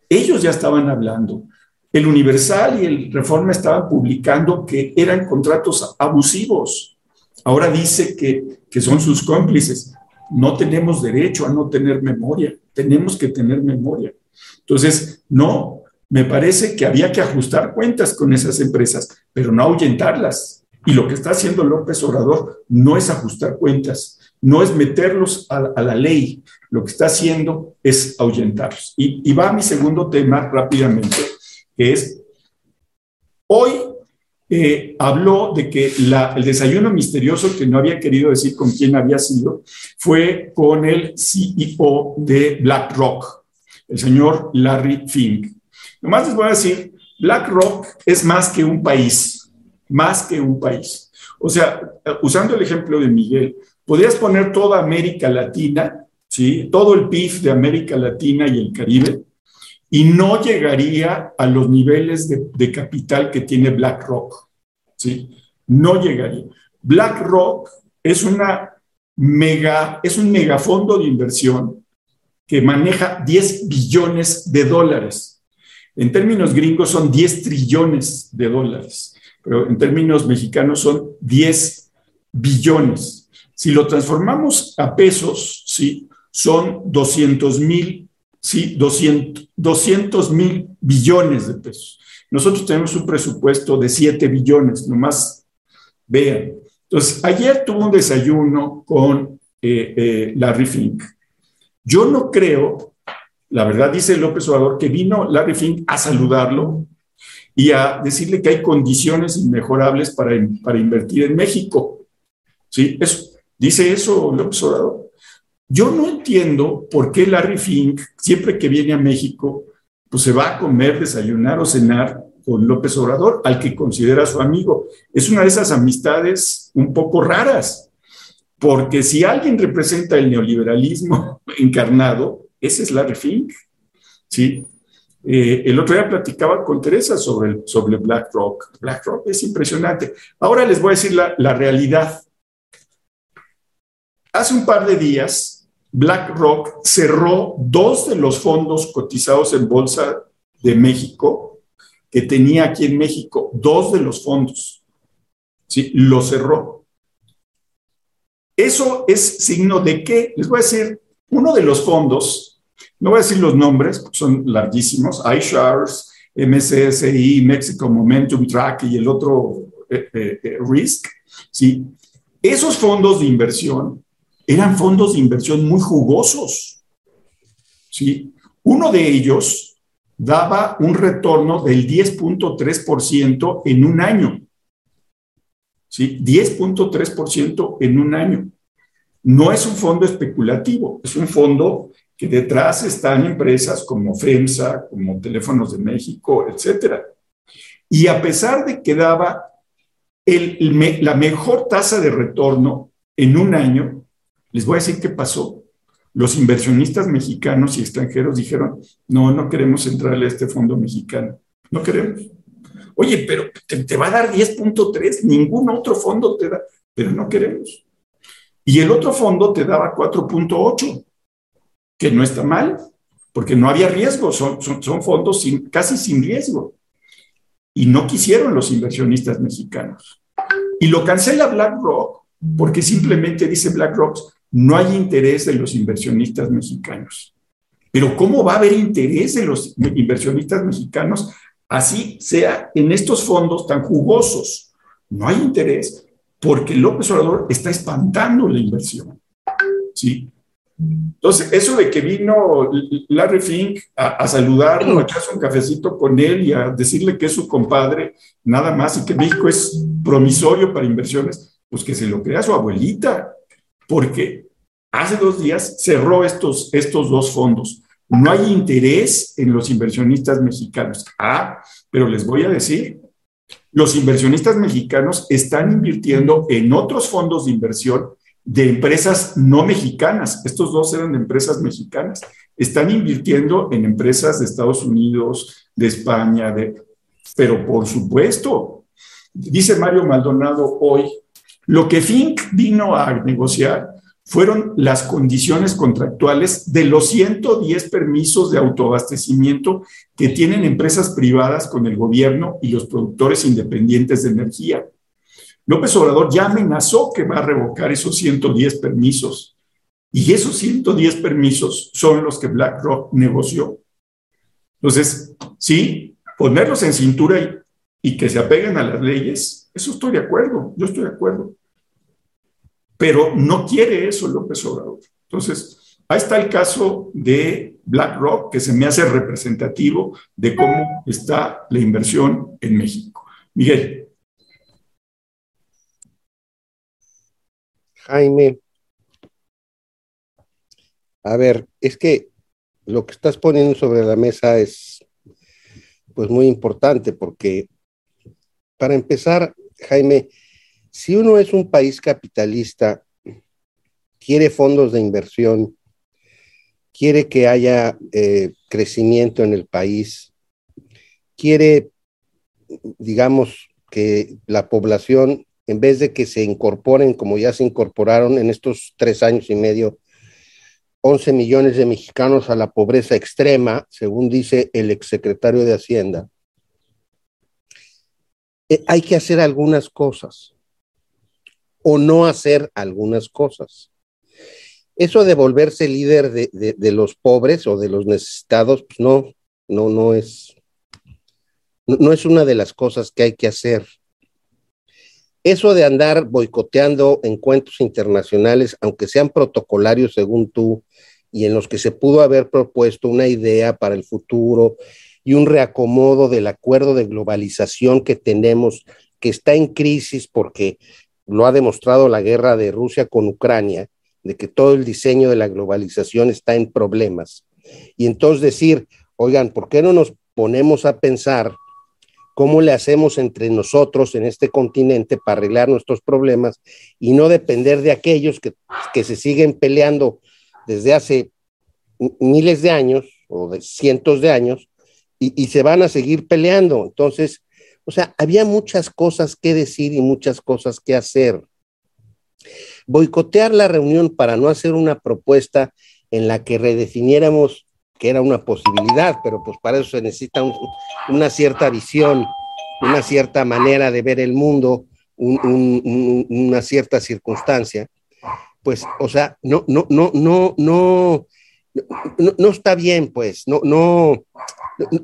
ellos ya estaban hablando. El Universal y el Reforma estaban publicando que eran contratos abusivos. Ahora dice que, que son sus cómplices. No tenemos derecho a no tener memoria. Tenemos que tener memoria. Entonces, no, me parece que había que ajustar cuentas con esas empresas, pero no ahuyentarlas. Y lo que está haciendo López Obrador no es ajustar cuentas, no es meterlos a, la ley, lo que está haciendo es ahuyentarlos. Y, va a mi segundo tema rápidamente, que es, hoy eh, habló de que el desayuno misterioso, que no había querido decir con quién había sido, fue con el CEO de BlackRock, el señor Larry Fink. Nomás les voy a decir, BlackRock es más que un país, más que un país. O sea, usando el ejemplo de Miguel, podrías poner toda América Latina, ¿sí? todo el PIB de América Latina y el Caribe, y no llegaría a los niveles de, capital que tiene BlackRock. ¿sí? No llegaría. BlackRock es, una mega, es un megafondo de inversión que maneja 10 billones de dólares. En términos gringos son 10 trillones de dólares, pero en términos mexicanos son 10 billones. Si lo transformamos a pesos, ¿sí? son 200 mil, ¿sí? 200 mil billones de pesos. Nosotros tenemos un presupuesto de 7 billones, nomás vean. Entonces, ayer tuve un desayuno con eh, eh, Larry Fink. Yo no creo, la verdad dice López Obrador, que vino Larry Fink a saludarlo y a decirle que hay condiciones inmejorables para, para invertir en México. ¿Sí? Eso, Dice eso López Obrador. Yo no entiendo por qué Larry Fink, siempre que viene a México, pues se va a comer, desayunar o cenar con López Obrador, al que considera su amigo. Es una de esas amistades un poco raras, porque si alguien representa el neoliberalismo encarnado, ese es Larry Fink. ¿sí? Eh, el otro día platicaba con Teresa sobre, sobre BlackRock. BlackRock es impresionante. Ahora les voy a decir la, la realidad. Hace un par de días, BlackRock cerró dos de los fondos cotizados en Bolsa de México que tenía aquí en México, dos de los fondos. ¿sí? Lo cerró. Eso es signo de que, les voy a decir, uno de los fondos no voy a decir los nombres, son larguísimos, iShares, MSCI, Mexico Momentum Track y el otro eh, eh, eh, Risk, ¿sí? Esos fondos de inversión eran fondos de inversión muy jugosos, ¿sí? Uno de ellos daba un retorno del 10.3% en un año, ¿sí? 10.3% en un año. No es un fondo especulativo, es un fondo que detrás están empresas como FEMSA, como Teléfonos de México, etcétera. Y a pesar de que daba la mejor tasa de retorno en un año, les voy a decir qué pasó. Los inversionistas mexicanos y extranjeros dijeron, no, no queremos entrarle a este fondo mexicano, no queremos. Oye, pero te, te va a dar 10.3, ningún otro fondo te da, pero no queremos. Y el otro fondo te daba 4.8 que no está mal, porque no había riesgo, son, son, fondos casi sin riesgo. Y no quisieron los inversionistas mexicanos. Y lo cancela BlackRock porque simplemente dice BlackRock, no hay interés de los inversionistas mexicanos. Pero ¿cómo va a haber interés de los inversionistas mexicanos así sea en estos fondos tan jugosos? No hay interés porque López Obrador está espantando la inversión. ¿sí? Entonces, eso de que vino Larry Fink a, saludarlo, a echarse un cafecito con él y a decirle que es su compadre, nada más, y que México es promisorio para inversiones, pues que se lo crea su abuelita, porque hace dos días cerró estos, estos dos fondos. No hay interés en los inversionistas mexicanos. Ah, pero les voy a decir, los inversionistas mexicanos están invirtiendo en otros fondos de inversión de empresas no mexicanas. Estos dos eran empresas mexicanas. Están invirtiendo en empresas de Estados Unidos, de España, de... pero por supuesto, dice Mario Maldonado hoy, lo que Fink vino a negociar fueron las condiciones contractuales de los 110 permisos de autoabastecimiento que tienen empresas privadas con el gobierno y los productores independientes de energía. López Obrador ya amenazó que va a revocar esos 110 permisos. Y esos 110 permisos son los que BlackRock negoció. Entonces, sí, ponerlos en cintura y, que se apeguen a las leyes, eso estoy de acuerdo, yo estoy de acuerdo. Pero no quiere eso López Obrador. Entonces, ahí está el caso de BlackRock, que se me hace representativo de cómo está la inversión en México. Miguel. Jaime, a ver, es que lo que estás poniendo sobre la mesa es pues muy importante porque para empezar, Jaime, si uno es un país capitalista, quiere fondos de inversión, quiere que haya eh, crecimiento en el país, quiere, digamos, que la población en vez de que se incorporen como ya se incorporaron en estos tres años y medio, 11 millones de mexicanos a la pobreza extrema, según dice el exsecretario de Hacienda, eh, hay que hacer algunas cosas o no hacer algunas cosas. Eso de volverse líder de, los pobres o de los necesitados, pues no, no, no es, no es una de las cosas que hay que hacer eso de andar boicoteando encuentros internacionales, aunque sean protocolarios según tú, y en los que se pudo haber propuesto una idea para el futuro y un reacomodo del acuerdo de globalización que tenemos, que está en crisis porque lo ha demostrado la guerra de Rusia con Ucrania, de que todo el diseño de la globalización está en problemas. Y entonces decir, oigan, ¿por qué no nos ponemos a pensar cómo le hacemos entre nosotros en este continente para arreglar nuestros problemas y no depender de aquellos que, que se siguen peleando desde hace miles de años o de cientos de años y, y, se van a seguir peleando. Entonces, o sea, había muchas cosas que decir y muchas cosas que hacer. Boicotear la reunión para no hacer una propuesta en la que redefiniéramos que era una posibilidad, pero pues para eso se necesita un, una cierta visión, una cierta manera de ver el mundo, un, un, una cierta circunstancia, pues, o sea, no, no, no, no, no, no, no está bien, pues, no, no,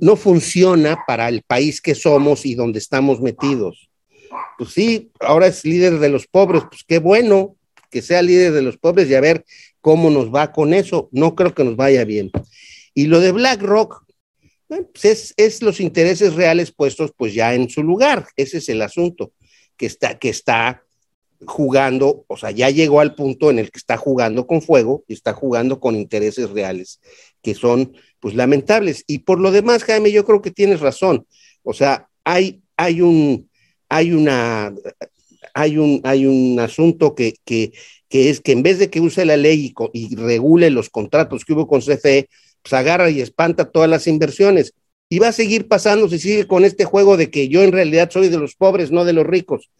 no funciona para el país que somos y donde estamos metidos. Pues sí, ahora es líder de los pobres, pues qué bueno que sea líder de los pobres y a ver cómo nos va con eso. No creo que nos vaya bien. Y lo de BlackRock, pues es, es, los intereses reales puestos pues ya en su lugar. Ese es el asunto, que está, que está jugando, o sea, ya llegó al punto en el que está jugando con fuego y está jugando con intereses reales, que son pues lamentables. Y por lo demás, Jaime, yo creo que tienes razón. O sea, hay, hay un, hay una, hay un, hay un asunto que, que, que es que en vez de que use la ley y, y regule los contratos que hubo con CFE, pues agarra y espanta todas las inversiones. Y va a seguir pasando si sigue con este juego de que yo en realidad soy de los pobres, no de los ricos.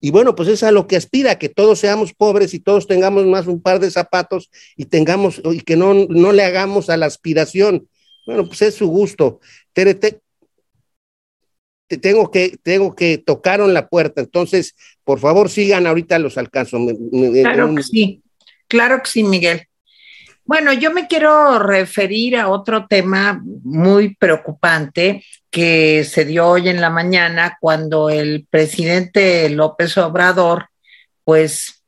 Y bueno, pues es a lo que aspira, que todos seamos pobres y todos tengamos más un par de zapatos y tengamos, y que no, no le hagamos a la aspiración. Bueno, pues es su gusto. Tere, te, te tengo que, tengo que tocaron la puerta, entonces, por favor, sigan ahorita los alcanzo. Claro que sí, claro que sí, Miguel. Bueno, yo me quiero referir a otro tema muy preocupante que se dio hoy en la mañana cuando el presidente López Obrador, pues,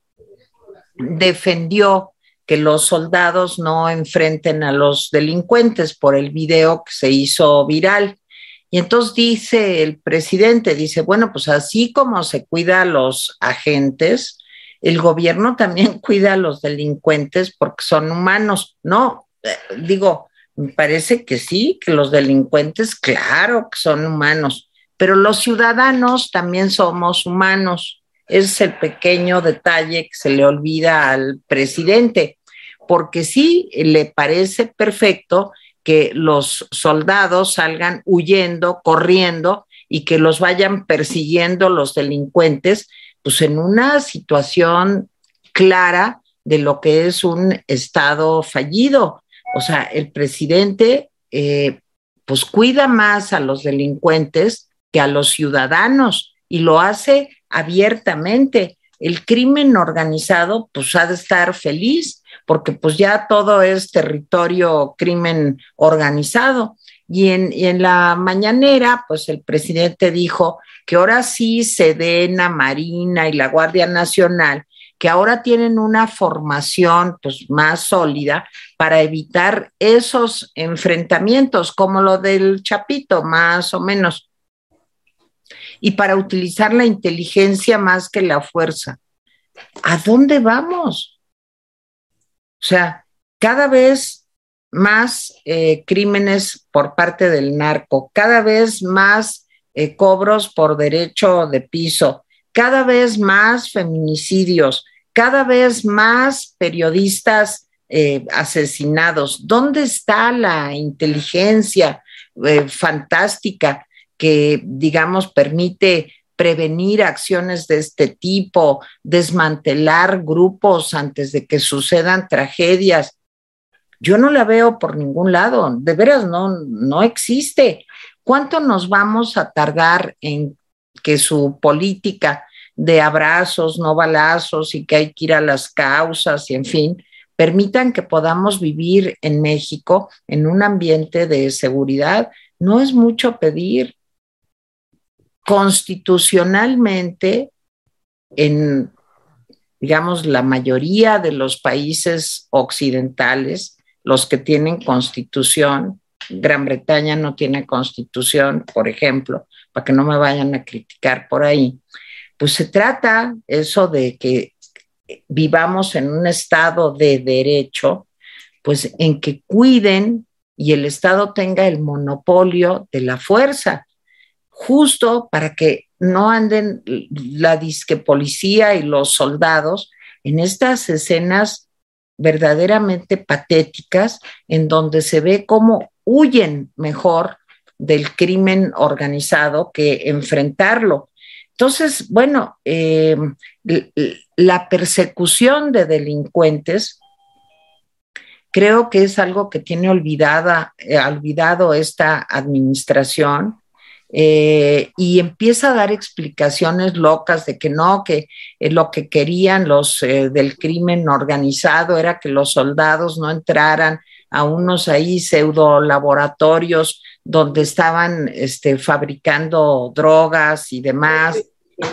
defendió que los soldados no enfrenten a los delincuentes por el video que se hizo viral. Y entonces dice el presidente, dice, bueno, pues así como se cuida a los agentes, el gobierno también cuida a los delincuentes porque son humanos, ¿no? Eh, digo, me parece que sí, que los delincuentes, claro que son humanos, pero los ciudadanos también somos humanos. Ese es el pequeño detalle que se le olvida al presidente, porque sí le parece perfecto que los soldados salgan huyendo, corriendo y que los vayan persiguiendo los delincuentes, pues en una situación clara de lo que es un Estado fallido. O sea, el presidente eh, pues cuida más a los delincuentes que a los ciudadanos y lo hace abiertamente. El crimen organizado pues ha de estar feliz porque pues ya todo es territorio crimen organizado. Y en, la mañanera, pues el presidente dijo que ahora sí Sedena, Marina y la Guardia Nacional, que ahora tienen una formación pues, más sólida para evitar esos enfrentamientos, como lo del Chapito, más o menos, y para utilizar la inteligencia más que la fuerza. ¿A dónde vamos? O sea, cada vez más eh, crímenes por parte del narco, cada vez más eh, cobros por derecho de piso, cada vez más feminicidios, cada vez más periodistas eh, asesinados. ¿Dónde está la inteligencia fantástica que, digamos, permite prevenir acciones de este tipo, desmantelar grupos antes de que sucedan tragedias? Yo no la veo por ningún lado, de veras no, no existe. ¿Cuánto nos vamos a tardar en que su política de abrazos, no balazos y que hay que ir a las causas y en fin, permitan que podamos vivir en México en un ambiente de seguridad? No es mucho pedir. Constitucionalmente, en, digamos, la mayoría de los países occidentales, los que tienen constitución, Gran Bretaña no tiene constitución, por ejemplo, para que no me vayan a criticar por ahí. Pues se trata eso de que vivamos en un estado de derecho, pues en que cuiden y el Estado tenga el monopolio de la fuerza. justo para que no anden la disque policía y los soldados en estas escenas verdaderamente patéticas en donde se ve cómo huyen mejor del crimen organizado que enfrentarlo. Entonces, bueno, eh, la persecución de delincuentes creo que es algo que tiene olvidada, eh, olvidado esta administración. Eh, y empieza a dar explicaciones locas de que no, que lo que querían los del crimen organizado era que los soldados no entraran a unos ahí pseudo laboratorios donde estaban este, fabricando drogas y demás,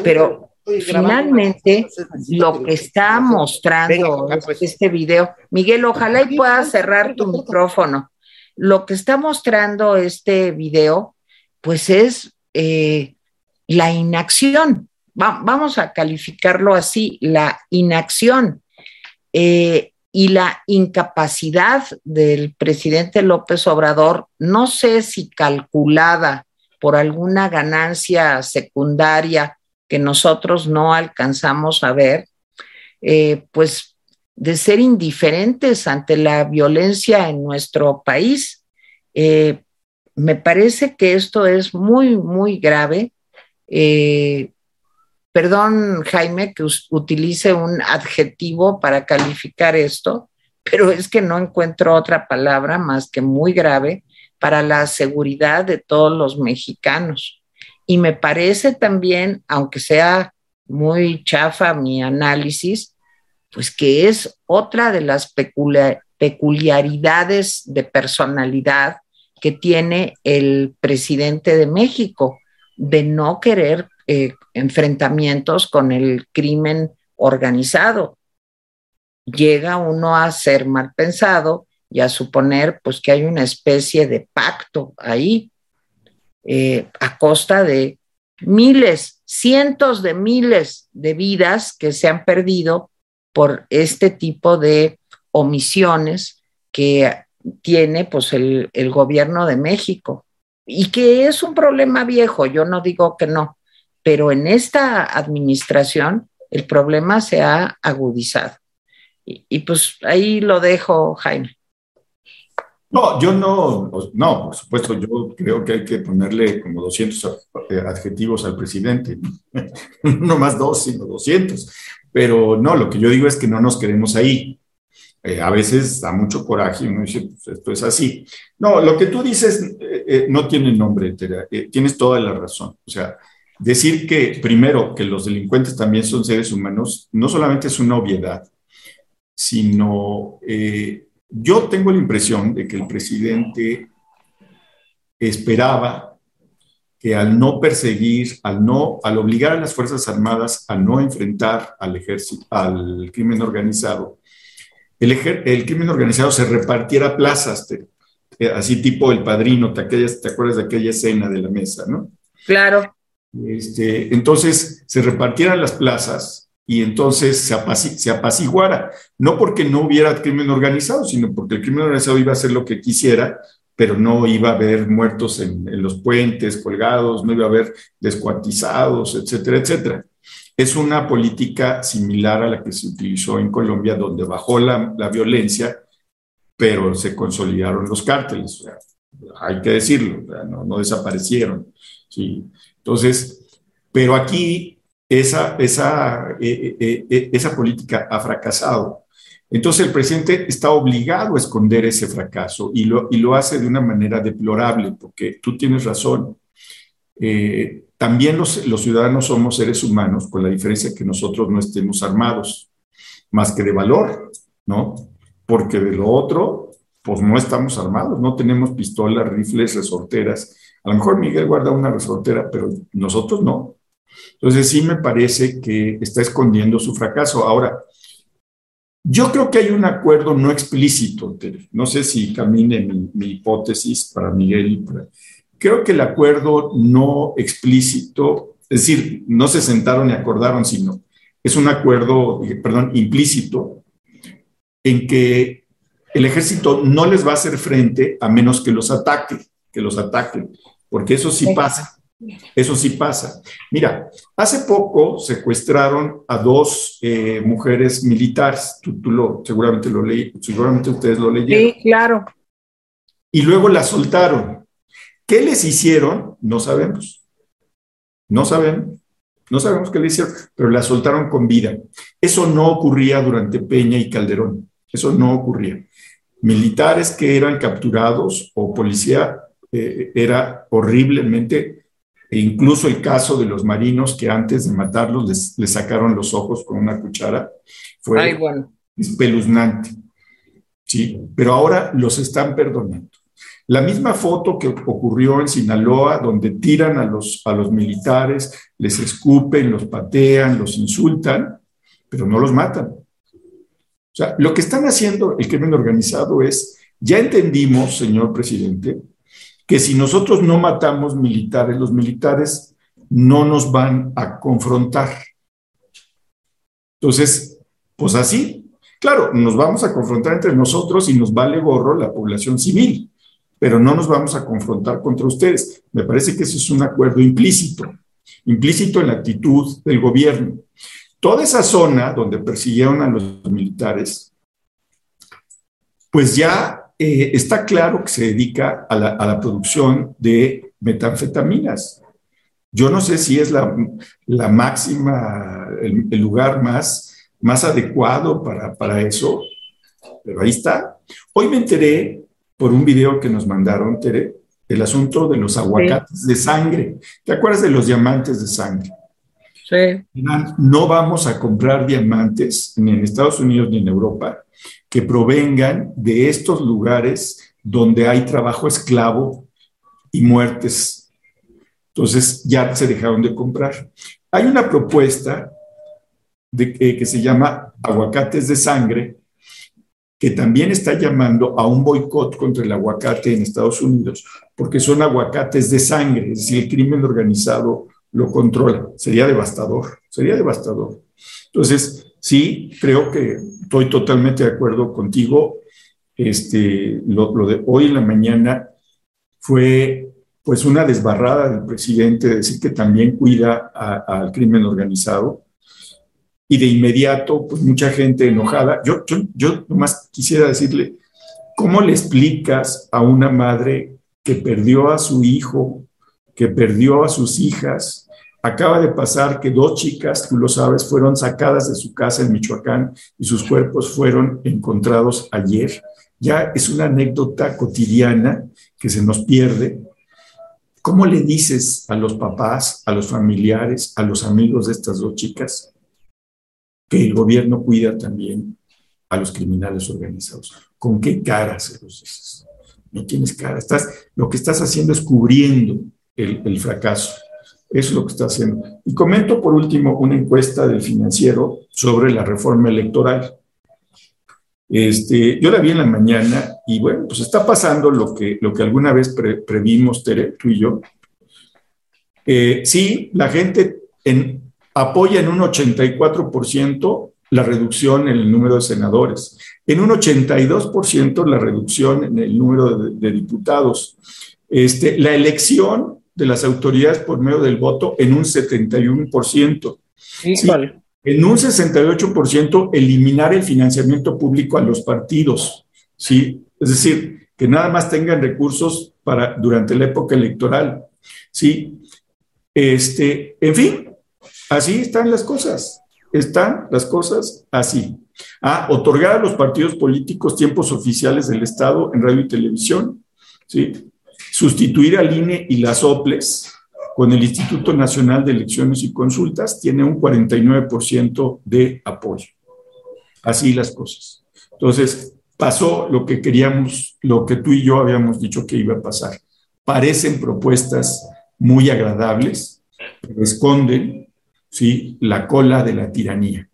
pero finalmente lo que está mostrando pues. este video, Miguel, ojalá y puedas cerrar tu micrófono. Lo que está mostrando este video, pues es eh, la inacción. vamos a calificarlo así, la inacción. Eh, y la incapacidad del presidente López Obrador, no sé si calculada por alguna ganancia secundaria que nosotros no alcanzamos a ver, eh, pues de ser indiferentes ante la violencia en nuestro país. Me parece que esto es muy, muy grave. Eh, Perdón, Jaime, que utilice un adjetivo para calificar esto, pero es que no encuentro otra palabra más que muy grave para la seguridad de todos los mexicanos. Y me parece también, aunque sea muy chafa mi análisis, pues que es otra de las peculiaridades de personalidad que tiene el presidente de México, de no querer eh, enfrentamientos con el crimen organizado. Llega uno a ser mal pensado y a suponer pues que hay una especie de pacto ahí eh, a costa de miles, cientos de miles de vidas que se han perdido por este tipo de omisiones que tiene pues el, el gobierno de México y que es un problema viejo, yo no digo que no, pero en esta administración el problema se ha agudizado. Y, pues ahí lo dejo, Jaime. No, yo no, no, por supuesto, yo creo que hay que ponerle como 200 eh, adjetivos al presidente, no más dos, sino 200. Pero no, lo que yo digo es que no nos queremos ahí. Eh, a veces da mucho coraje y uno dice, pues esto es así. No, lo que tú dices eh, no tiene nombre, tienes toda la razón. O sea, Decir que, primero, que los delincuentes también son seres humanos, no solamente es una obviedad, sino eh, yo tengo la impresión de que el presidente esperaba que al no perseguir, al no, al obligar a las Fuerzas Armadas a no enfrentar al ejército, al crimen organizado, el, el crimen organizado se repartiera plazas, así tipo el padrino, te, te acuerdas de aquella escena de la mesa, ¿no? Claro. Este, entonces se repartieran las plazas y entonces se, se apaciguara, no porque no hubiera crimen organizado, sino porque el crimen organizado iba a hacer lo que quisiera, pero no iba a haber muertos en, los puentes colgados, no iba a haber descuartizados, etcétera, etcétera. Es una política similar a la que se utilizó en Colombia, donde bajó la, violencia, pero se consolidaron los cárteles. hay que decirlo, no, no, desaparecieron. ¿sí? Entonces, pero aquí esa, esa, eh, eh, eh, esa política ha fracasado. Entonces el presidente está obligado a esconder ese fracaso y lo, y lo hace de una manera deplorable, porque tú tienes razón. También los, ciudadanos somos seres humanos, con la diferencia que nosotros no estemos armados, más que de valor, ¿no? Porque de lo otro, pues no estamos armados, no tenemos pistolas, rifles, resorteras, a lo mejor Miguel guarda una resortera, pero nosotros no. Entonces sí me parece que está escondiendo su fracaso. Ahora, yo creo que hay un acuerdo no explícito, no sé si camine mi, hipótesis para Miguel y para... Creo que el acuerdo no explícito, es decir, no se sentaron y acordaron, sino es un acuerdo, perdón, implícito, en que el ejército no les va a hacer frente a menos que los ataque, que los ataquen porque eso sí pasa. Eso sí pasa. Mira, hace poco secuestraron a dos eh, mujeres militares. Tú, lo, seguramente lo leí, seguramente ustedes lo leyeron. Sí, claro. Y luego las soltaron. ¿Qué les hicieron? No sabemos. No sabemos. No sabemos qué les hicieron, pero las soltaron con vida. Eso no ocurría durante Peña y Calderón. Eso no ocurría. Militares que eran capturados o policía eh, era horriblemente, e incluso el caso de los marinos que antes de matarlos les, sacaron los ojos con una cuchara, fue espeluznante. Sí, pero ahora los están perdonando. La misma foto que ocurrió en Sinaloa, donde tiran a los, a los militares, les escupen, los patean, los insultan, pero no los matan. O sea, lo que están haciendo el crimen organizado es, ya entendimos, señor presidente, que si nosotros no matamos militares, los militares no nos van a confrontar. Entonces, pues así, claro, nos vamos a confrontar entre nosotros y nos vale gorro la población civil, pero no nos vamos a confrontar contra ustedes. Me parece que ese es un acuerdo implícito, implícito en la actitud del gobierno. Toda esa zona donde persiguieron a los militares, pues ya eh, está claro que se dedica a la, producción de metanfetaminas. Yo no sé si es la, máxima, el, lugar más, más adecuado para, para eso, pero ahí está. Hoy me enteré por un video que nos mandaron, Tere, el asunto de los aguacates de sangre. ¿Te acuerdas de los diamantes de sangre? Sí. No vamos a comprar diamantes ni en Estados Unidos ni en Europa que provengan de estos lugares donde hay trabajo esclavo y muertes. Entonces ya se dejaron de comprar. Hay una propuesta de, que se llama aguacates de sangre, que también está llamando a un boicot contra el aguacate en Estados Unidos, porque son aguacates de sangre, es decir, el crimen organizado lo controla. Sería devastador, sería devastador. Entonces, Sí, creo que estoy totalmente de acuerdo contigo. Este, lo, de hoy en la mañana fue pues una desbarrada del presidente, decir que también cuida al crimen organizado. Y de inmediato, pues mucha gente enojada. Yo, yo, yo nomás quisiera decirle, ¿cómo le explicas a una madre que perdió a su hijo, que perdió a sus hijas, Acaba de pasar que dos chicas, tú lo sabes, fueron sacadas de su casa en Michoacán y sus cuerpos fueron encontrados ayer. Ya es una anécdota cotidiana que se nos pierde. ¿Cómo le dices a los papás, a los familiares, a los amigos de estas dos chicas que el gobierno cuida también a los criminales organizados? ¿Con qué cara se los dices? No tienes cara. Estás, lo que estás haciendo es cubriendo el, fracaso. Eso es lo que está haciendo. Y comento por último una encuesta del financiero sobre la reforma electoral. Este, yo la vi en la mañana y bueno, pues está pasando lo que, lo que alguna vez previmos, Tere, tú y yo. Eh, sí, la gente en, apoya en un 84% la reducción en el número de senadores, en un 82% la reducción en el número de, de diputados. Este, la elección de las autoridades por medio del voto en un 71%. Sí, En un 68% eliminar el financiamiento público a los partidos, ¿sí? Es decir, que nada más tengan recursos para durante la época electoral, ¿sí? Este, en fin, así están las cosas. Están las cosas así. Ah, otorgar a los partidos políticos tiempos oficiales del Estado en radio y televisión, ¿sí? Sustituir al INE y las OPLES con el Instituto Nacional de Elecciones y Consultas tiene un 49% de apoyo. Así las cosas. Entonces, pasó lo que queríamos, lo que tú y yo habíamos dicho que iba a pasar. Parecen propuestas muy agradables, pero esconden ¿sí? la cola de la tiranía.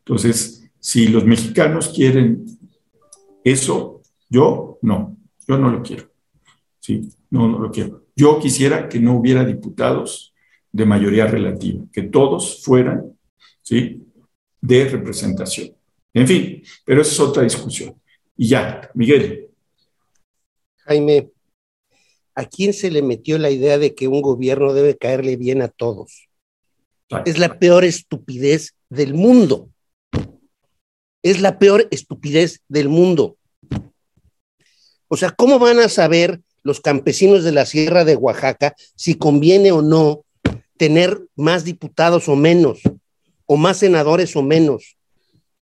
Entonces, si los mexicanos quieren eso, yo no, yo no lo quiero. ¿sí? No, no lo quiero. Yo quisiera que no hubiera diputados de mayoría relativa, que todos fueran, ¿sí? De representación. En fin, pero esa es otra discusión. Y ya, Miguel. Jaime, ¿a quién se le metió la idea de que un gobierno debe caerle bien a todos? Es la peor estupidez del mundo. Es la peor estupidez del mundo. O sea, ¿cómo van a saber los campesinos de la Sierra de Oaxaca si conviene o no tener más diputados o menos, o más senadores o menos?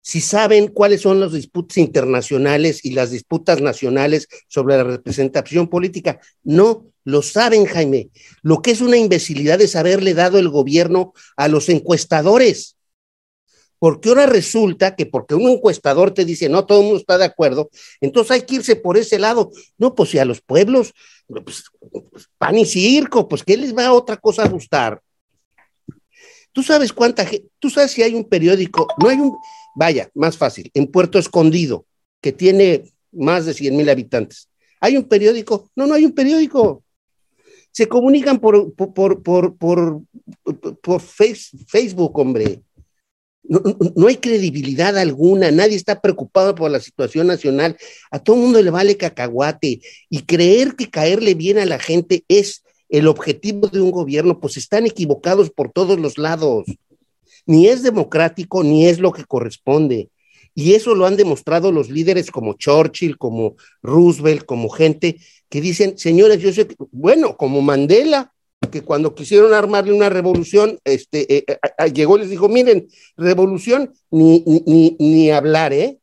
Si saben cuáles son las disputas internacionales y las disputas nacionales sobre la representación política. No lo saben, Jaime. Lo que es una imbecilidad es haberle dado el gobierno a los encuestadores. Porque ahora resulta que porque un encuestador te dice, no, todo el mundo está de acuerdo, entonces hay que irse por ese lado. No, pues si a los pueblos, pues, pues, pan y circo, pues ¿qué les va a otra cosa a gustar? Tú sabes cuánta gente, tú sabes si hay un periódico, no hay un, vaya, más fácil, en Puerto Escondido, que tiene más de 100 mil habitantes. ¿Hay un periódico? No, no hay un periódico. Se comunican por, por, por, por, por Facebook, hombre. No, hay credibilidad alguna, nadie está preocupado por la situación nacional, a todo el mundo le vale cacahuate y creer que caerle bien a la gente es el objetivo de un gobierno, pues están equivocados por todos los lados. Ni es democrático, ni es lo que corresponde. Y eso lo han demostrado los líderes como Churchill, como Roosevelt, como gente que dicen, señores, yo sé bueno, como Mandela, que cuando quisieron armarle una revolución, este, eh, eh, llegó y les dijo, miren, revolución ni, ni, ni hablar, ¿eh?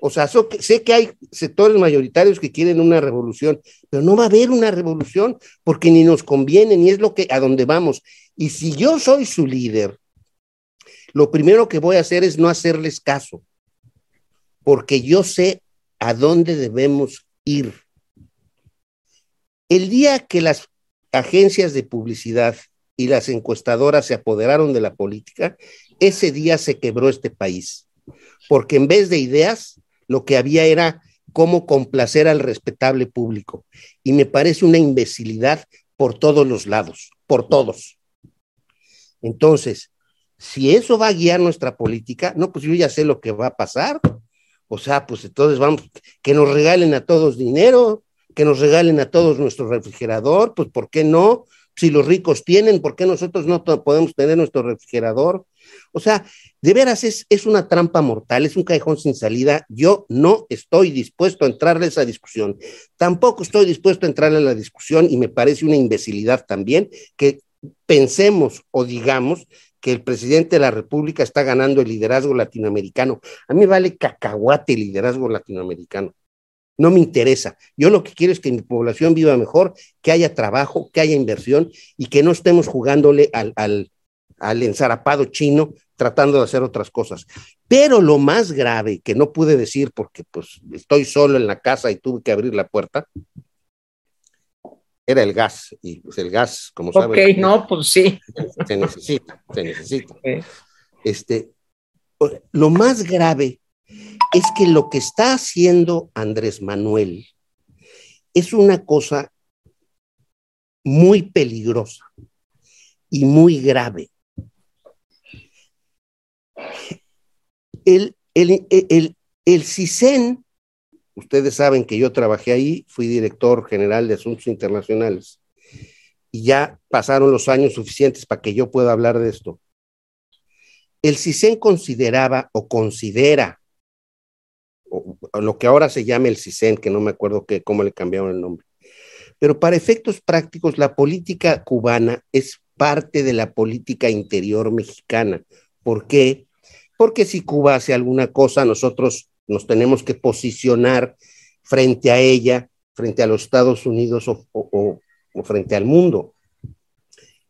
O sea, sé que hay sectores mayoritarios que quieren una revolución, pero no va a haber una revolución porque ni nos conviene, ni es lo que a dónde vamos. Y si yo soy su líder, lo primero que voy a hacer es no hacerles caso, porque yo sé a dónde debemos ir. El día que las agencias de publicidad y las encuestadoras se apoderaron de la política, ese día se quebró este país, porque en vez de ideas, lo que había era cómo complacer al respetable público. Y me parece una imbecilidad por todos los lados, por todos. Entonces, si eso va a guiar nuestra política, no, pues yo ya sé lo que va a pasar. O sea, pues entonces vamos, que nos regalen a todos dinero, que nos regalen a todos nuestro refrigerador, pues ¿por qué no? Si los ricos tienen, ¿por qué nosotros no podemos tener nuestro refrigerador? O sea, de veras es, es una trampa mortal, es un cajón sin salida. Yo no estoy dispuesto a entrarle a esa discusión. Tampoco estoy dispuesto a entrarle a la discusión y me parece una imbecilidad también que pensemos o digamos que el presidente de la República está ganando el liderazgo latinoamericano. A mí vale cacahuate el liderazgo latinoamericano no me interesa. Yo lo que quiero es que mi población viva mejor, que haya trabajo, que haya inversión y que no estemos jugándole al, al, al ensarapado chino tratando de hacer otras cosas. Pero lo más grave que no pude decir porque pues estoy solo en la casa y tuve que abrir la puerta, era el gas. Y pues el gas, como saben. Ok, no, pues sí. Se necesita, se necesita. Este, lo más grave es que lo que está haciendo Andrés Manuel es una cosa muy peligrosa y muy grave. El, el, el, el CISEN, ustedes saben que yo trabajé ahí, fui director general de Asuntos Internacionales, y ya pasaron los años suficientes para que yo pueda hablar de esto. El CISEN consideraba o considera lo que ahora se llama el CISEN, que no me acuerdo cómo le cambiaron el nombre. Pero para efectos prácticos, la política cubana es parte de la política interior mexicana. ¿Por qué? Porque si Cuba hace alguna cosa, nosotros nos tenemos que posicionar frente a ella, frente a los Estados Unidos o, frente al mundo.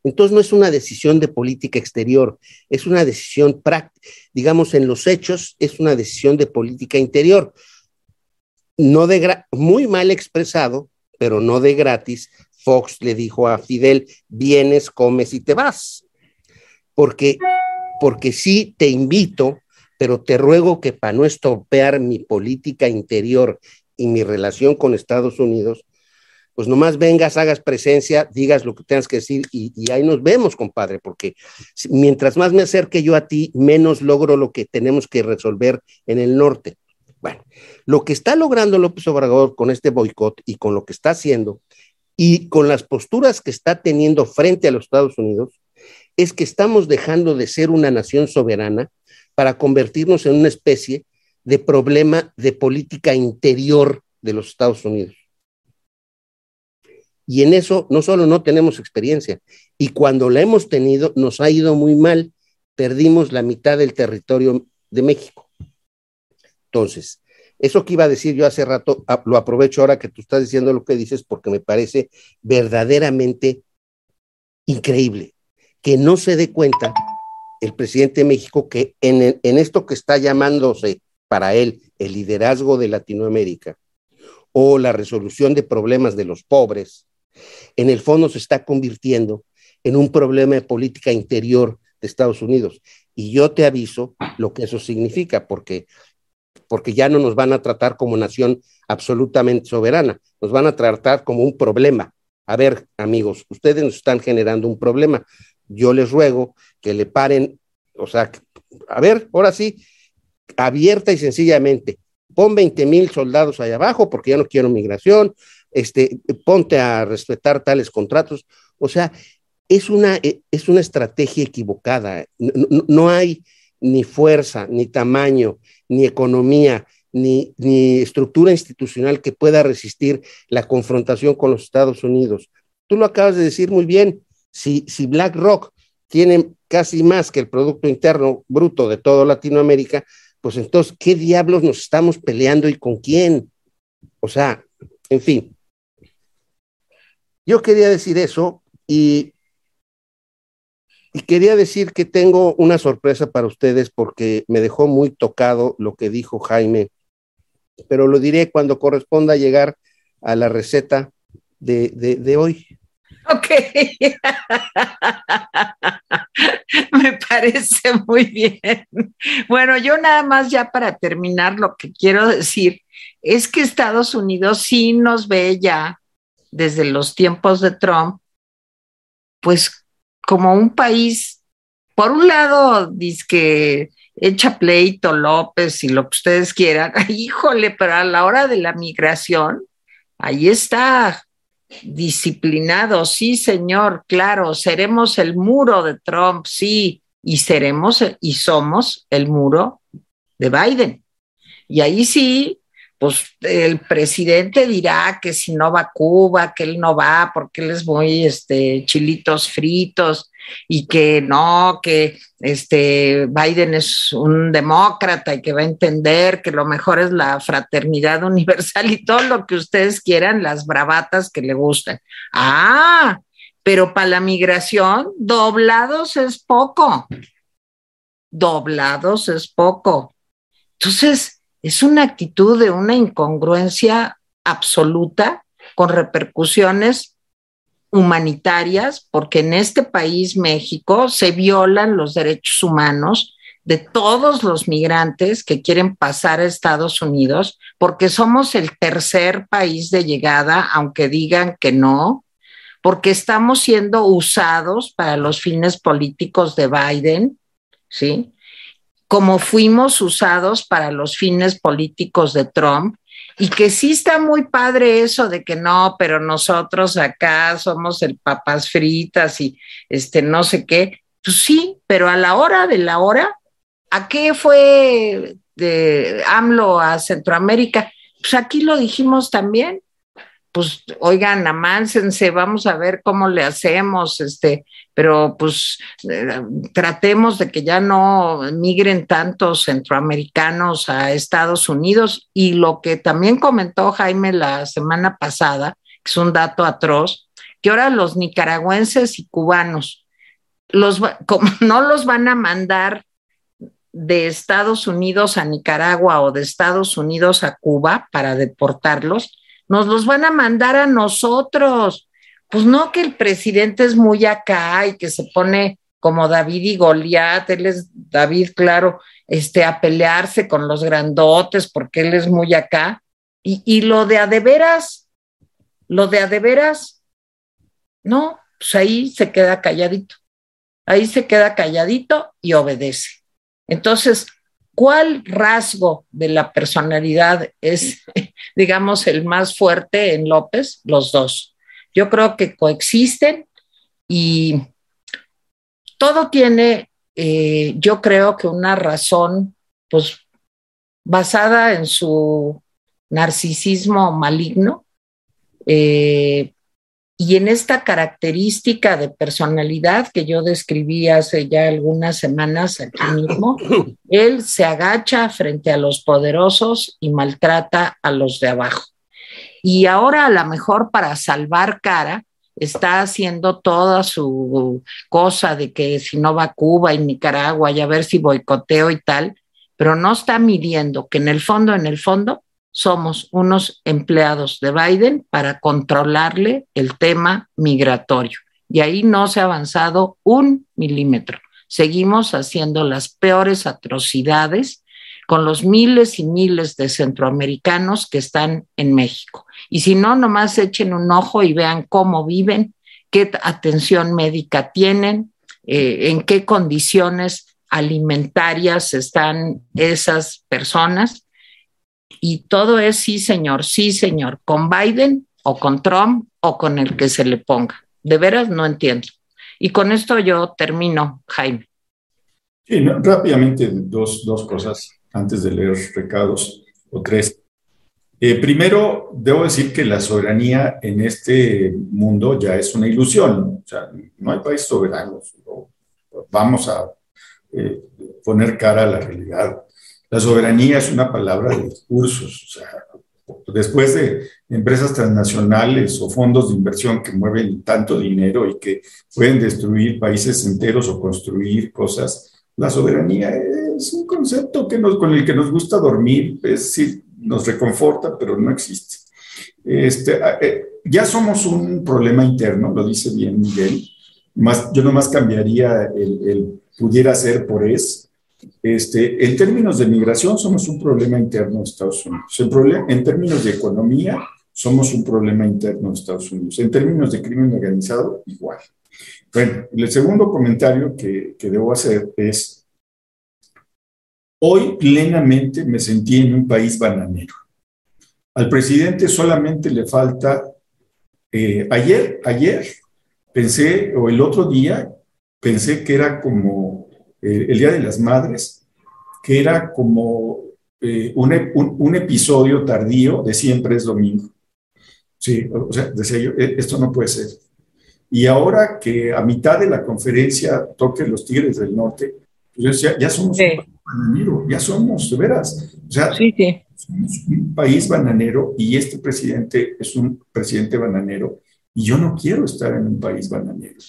Entonces no es una decisión de política exterior, es una decisión práctica, digamos en los hechos, es una decisión de política interior. No de muy mal expresado, pero no de gratis. Fox le dijo a Fidel, vienes, comes y te vas. Porque porque sí te invito, pero te ruego que para no estropear mi política interior y mi relación con Estados Unidos, pues nomás vengas, hagas presencia, digas lo que tengas que decir y, ahí nos vemos, compadre, porque mientras más me acerque yo a ti, menos logro lo que tenemos que resolver en el norte. Bueno, lo que está logrando López Obrador con este boicot y con lo que está haciendo Y con las posturas que está teniendo frente a los Estados Unidos, es que estamos dejando de ser una nación soberana para convertirnos en una especie de problema de política interior de los Estados Unidos. Y en eso no solo no tenemos experiencia, y cuando la hemos tenido nos ha ido muy mal, perdimos la mitad del territorio de México. Entonces, eso que iba a decir yo hace rato, lo aprovecho ahora que tú estás diciendo lo que dices porque me parece verdaderamente increíble que no se dé cuenta el presidente de México que en, esto que está llamándose para él el liderazgo de Latinoamérica o la resolución de problemas de los pobres, en el fondo se está convirtiendo en un problema de política interior de Estados Unidos. Y yo te aviso lo que eso significa, porque, porque ya no nos van a tratar como nación absolutamente soberana, nos van a tratar como un problema. A ver, amigos, ustedes nos están generando un problema. Yo les ruego que le paren, o sea, a ver, ahora sí, abierta y sencillamente, pon 20 mil soldados allá abajo porque ya no quiero migración, este, ponte a respetar tales contratos. O sea, es una, eh, es una estrategia equivocada. No, hay ni fuerza, ni tamaño, ni economía, ni, ni, estructura institucional que pueda resistir la confrontación con los Estados Unidos. Tú lo acabas de decir muy bien, si, si BlackRock tiene casi más que el Producto Interno Bruto de toda Latinoamérica, pues entonces, ¿qué diablos nos estamos peleando y con quién? O sea, en fin. Yo quería decir eso y, y quería decir que tengo una sorpresa para ustedes porque me dejó muy tocado lo que dijo Jaime, pero lo diré cuando corresponda llegar a la receta de, de, de hoy. Ok. Me parece muy bien. Bueno, yo nada más ya para terminar lo que quiero decir es que Estados Unidos sí nos ve ya desde los tiempos de Trump, pues como un país, por un lado, dice que echa pleito López y lo que ustedes quieran, híjole, pero a la hora de la migración, ahí está disciplinado, sí, señor, claro, seremos el muro de Trump, sí, y seremos y somos el muro de Biden. Y ahí sí, pues el presidente dirá que si no va a Cuba, que él no va porque él es muy este, chilitos fritos y que no, que este, Biden es un demócrata y que va a entender que lo mejor es la fraternidad universal y todo lo que ustedes quieran, las bravatas que le gusten. Ah, pero para la migración, doblados es poco. Doblados es poco. Entonces, es una actitud de una incongruencia absoluta con repercusiones humanitarias, porque en este país, México, se violan los derechos humanos de todos los migrantes que quieren pasar a Estados Unidos, porque somos el tercer país de llegada, aunque digan que no, porque estamos siendo usados para los fines políticos de Biden, ¿sí? como fuimos usados para los fines políticos de Trump y que sí está muy padre eso de que no, pero nosotros acá somos el papas fritas y este no sé qué. Pues sí, pero a la hora de la hora, ¿a qué fue de AMLO a Centroamérica? Pues aquí lo dijimos también. Pues oigan, amánsense, vamos a ver cómo le hacemos, este, pero pues eh, tratemos de que ya no migren tantos centroamericanos a Estados Unidos. Y lo que también comentó Jaime la semana pasada, que es un dato atroz, que ahora los nicaragüenses y cubanos, los, como no los van a mandar de Estados Unidos a Nicaragua o de Estados Unidos a Cuba para deportarlos, nos los van a mandar a nosotros pues no que el presidente es muy acá y que se pone como David y Goliat, él es David, claro, este, a pelearse con los grandotes porque él es muy acá. Y, y lo de a de veras, lo de a de veras, no, pues ahí se queda calladito, ahí se queda calladito y obedece. Entonces, ¿cuál rasgo de la personalidad es, digamos, el más fuerte en López? Los dos Yo creo que coexisten y todo tiene, eh, yo creo que una razón, pues, basada en su narcisismo maligno eh, y en esta característica de personalidad que yo describí hace ya algunas semanas aquí mismo, él se agacha frente a los poderosos y maltrata a los de abajo. Y ahora a lo mejor para salvar cara, está haciendo toda su cosa de que si no va a Cuba y Nicaragua y a ver si boicoteo y tal, pero no está midiendo que en el fondo, en el fondo, somos unos empleados de Biden para controlarle el tema migratorio. Y ahí no se ha avanzado un milímetro. Seguimos haciendo las peores atrocidades con los miles y miles de centroamericanos que están en México. Y si no, nomás echen un ojo y vean cómo viven, qué atención médica tienen, eh, en qué condiciones alimentarias están esas personas. Y todo es sí, señor, sí, señor, con Biden o con Trump o con el que se le ponga. De veras no entiendo. Y con esto yo termino, Jaime. Sí, rápidamente dos, dos cosas antes de leer recados o tres. Eh, primero, debo decir que la soberanía en este mundo ya es una ilusión. O sea, no hay país soberano. Vamos a eh, poner cara a la realidad. La soberanía es una palabra de discursos. O sea, después de empresas transnacionales o fondos de inversión que mueven tanto dinero y que pueden destruir países enteros o construir cosas, la soberanía es un concepto que nos, con el que nos gusta dormir, es decir, nos reconforta, pero no existe. Este, eh, ya somos un problema interno, lo dice bien Miguel. Más, yo nomás cambiaría el, pudiera ser por es. Este, en términos de migración, somos un problema interno de Estados Unidos. En, en términos de economía, somos un problema interno de Estados Unidos. En términos de crimen organizado, igual. Bueno, el segundo comentario que, que debo hacer es, hoy plenamente me sentí en un país bananero. Al presidente solamente le falta, eh, ayer, ayer pensé, o el otro día, pensé que era como eh, el Día de las Madres, que era como eh, un, un, un, episodio tardío de siempre es domingo. Sí, o sea, decía yo, esto no puede ser. Y ahora que a mitad de la conferencia toque los Tigres del Norte, pues ya, ya somos un país bananero, ya somos, de veras. O sea, somos un país bananero y este presidente es un presidente bananero y yo no quiero estar en un país bananero.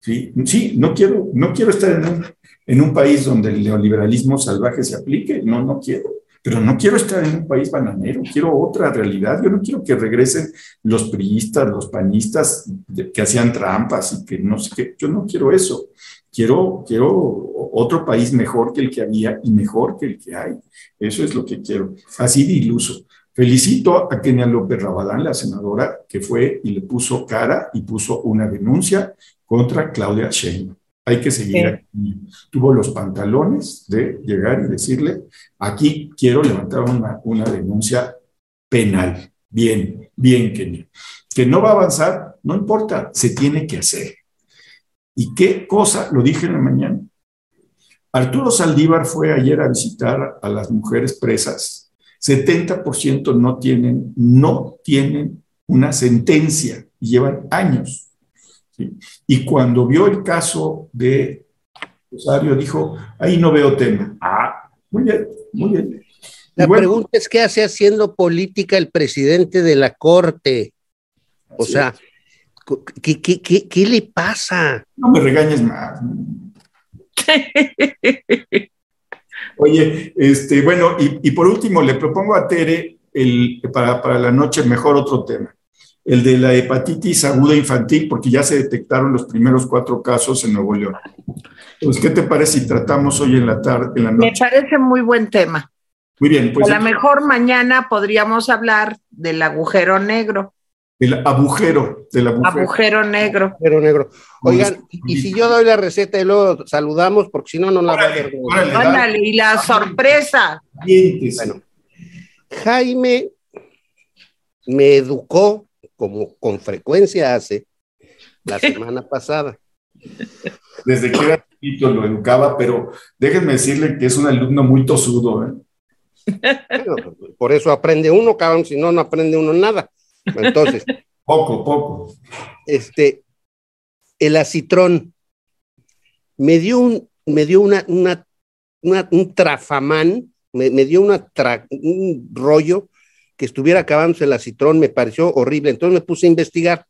Sí, sí no, quiero, no quiero estar en un, en un país donde el neoliberalismo salvaje se aplique, no, no quiero pero no quiero estar en un país bananero, quiero otra realidad. Yo no quiero que regresen los priistas, los panistas que hacían trampas y que no sé qué. Yo no quiero eso. Quiero, quiero otro país mejor que el que había y mejor que el que hay. Eso es lo que quiero. Así de iluso. Felicito a Kenia López Rabadán, la senadora, que fue y le puso cara y puso una denuncia contra Claudia Sheinbaum hay que seguir aquí. Tuvo los pantalones de llegar y decirle, aquí quiero levantar una, una denuncia penal. Bien, bien, Kenia. Que no va a avanzar, no importa, se tiene que hacer. ¿Y qué cosa? Lo dije en la mañana. Arturo Saldívar fue ayer a visitar a las mujeres presas. 70% no tienen, no tienen una sentencia y llevan años y cuando vio el caso de Rosario, dijo, ahí no veo tema. Ah, muy bien, muy bien. La pregunta es qué hace haciendo política el presidente de la Corte. O sea, ¿qué, qué, qué, qué le pasa? No me regañes más. Oye, este, bueno, y, y, por último le propongo a Tere el, para, para la noche mejor otro tema el de la hepatitis aguda infantil, porque ya se detectaron los primeros cuatro casos en Nuevo León. Pues, ¿qué te parece si tratamos hoy en la tarde, en la noche? Me parece muy buen tema. Muy bien, pues. A lo mejor mañana podríamos hablar del agujero negro. El agujero, del agujero. Agujero negro. Agujero negro. Oigan, y, si yo doy la receta y luego saludamos, porque si no, no la va a ver. Ándale, y la sorpresa. Bueno, Jaime me educó como con frecuencia hace la semana pasada. Desde que era chiquito lo educaba, pero déjenme decirle que es un alumno muy tosudo. ¿eh? por eso aprende uno, cabrón, si no, no aprende uno nada. Entonces. poco, poco. Este, el acitrón me dio un, me dio una, una, un trafamán, me, dio una un rollo que estuviera acabándose el acitrón, me pareció horrible. Entonces me puse a investigar.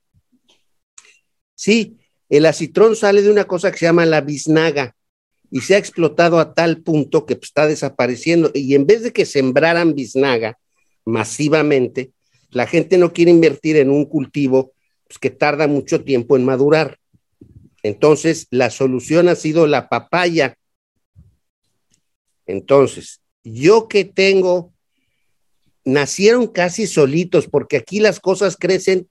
Sí, el acitrón sale de una cosa que se llama la biznaga y se ha explotado a tal punto que pues, está desapareciendo. Y en vez de que sembraran biznaga masivamente, la gente no quiere invertir en un cultivo pues, que tarda mucho tiempo en madurar. Entonces, la solución ha sido la papaya. Entonces, yo que tengo, nacieron casi solitos, porque aquí las cosas crecen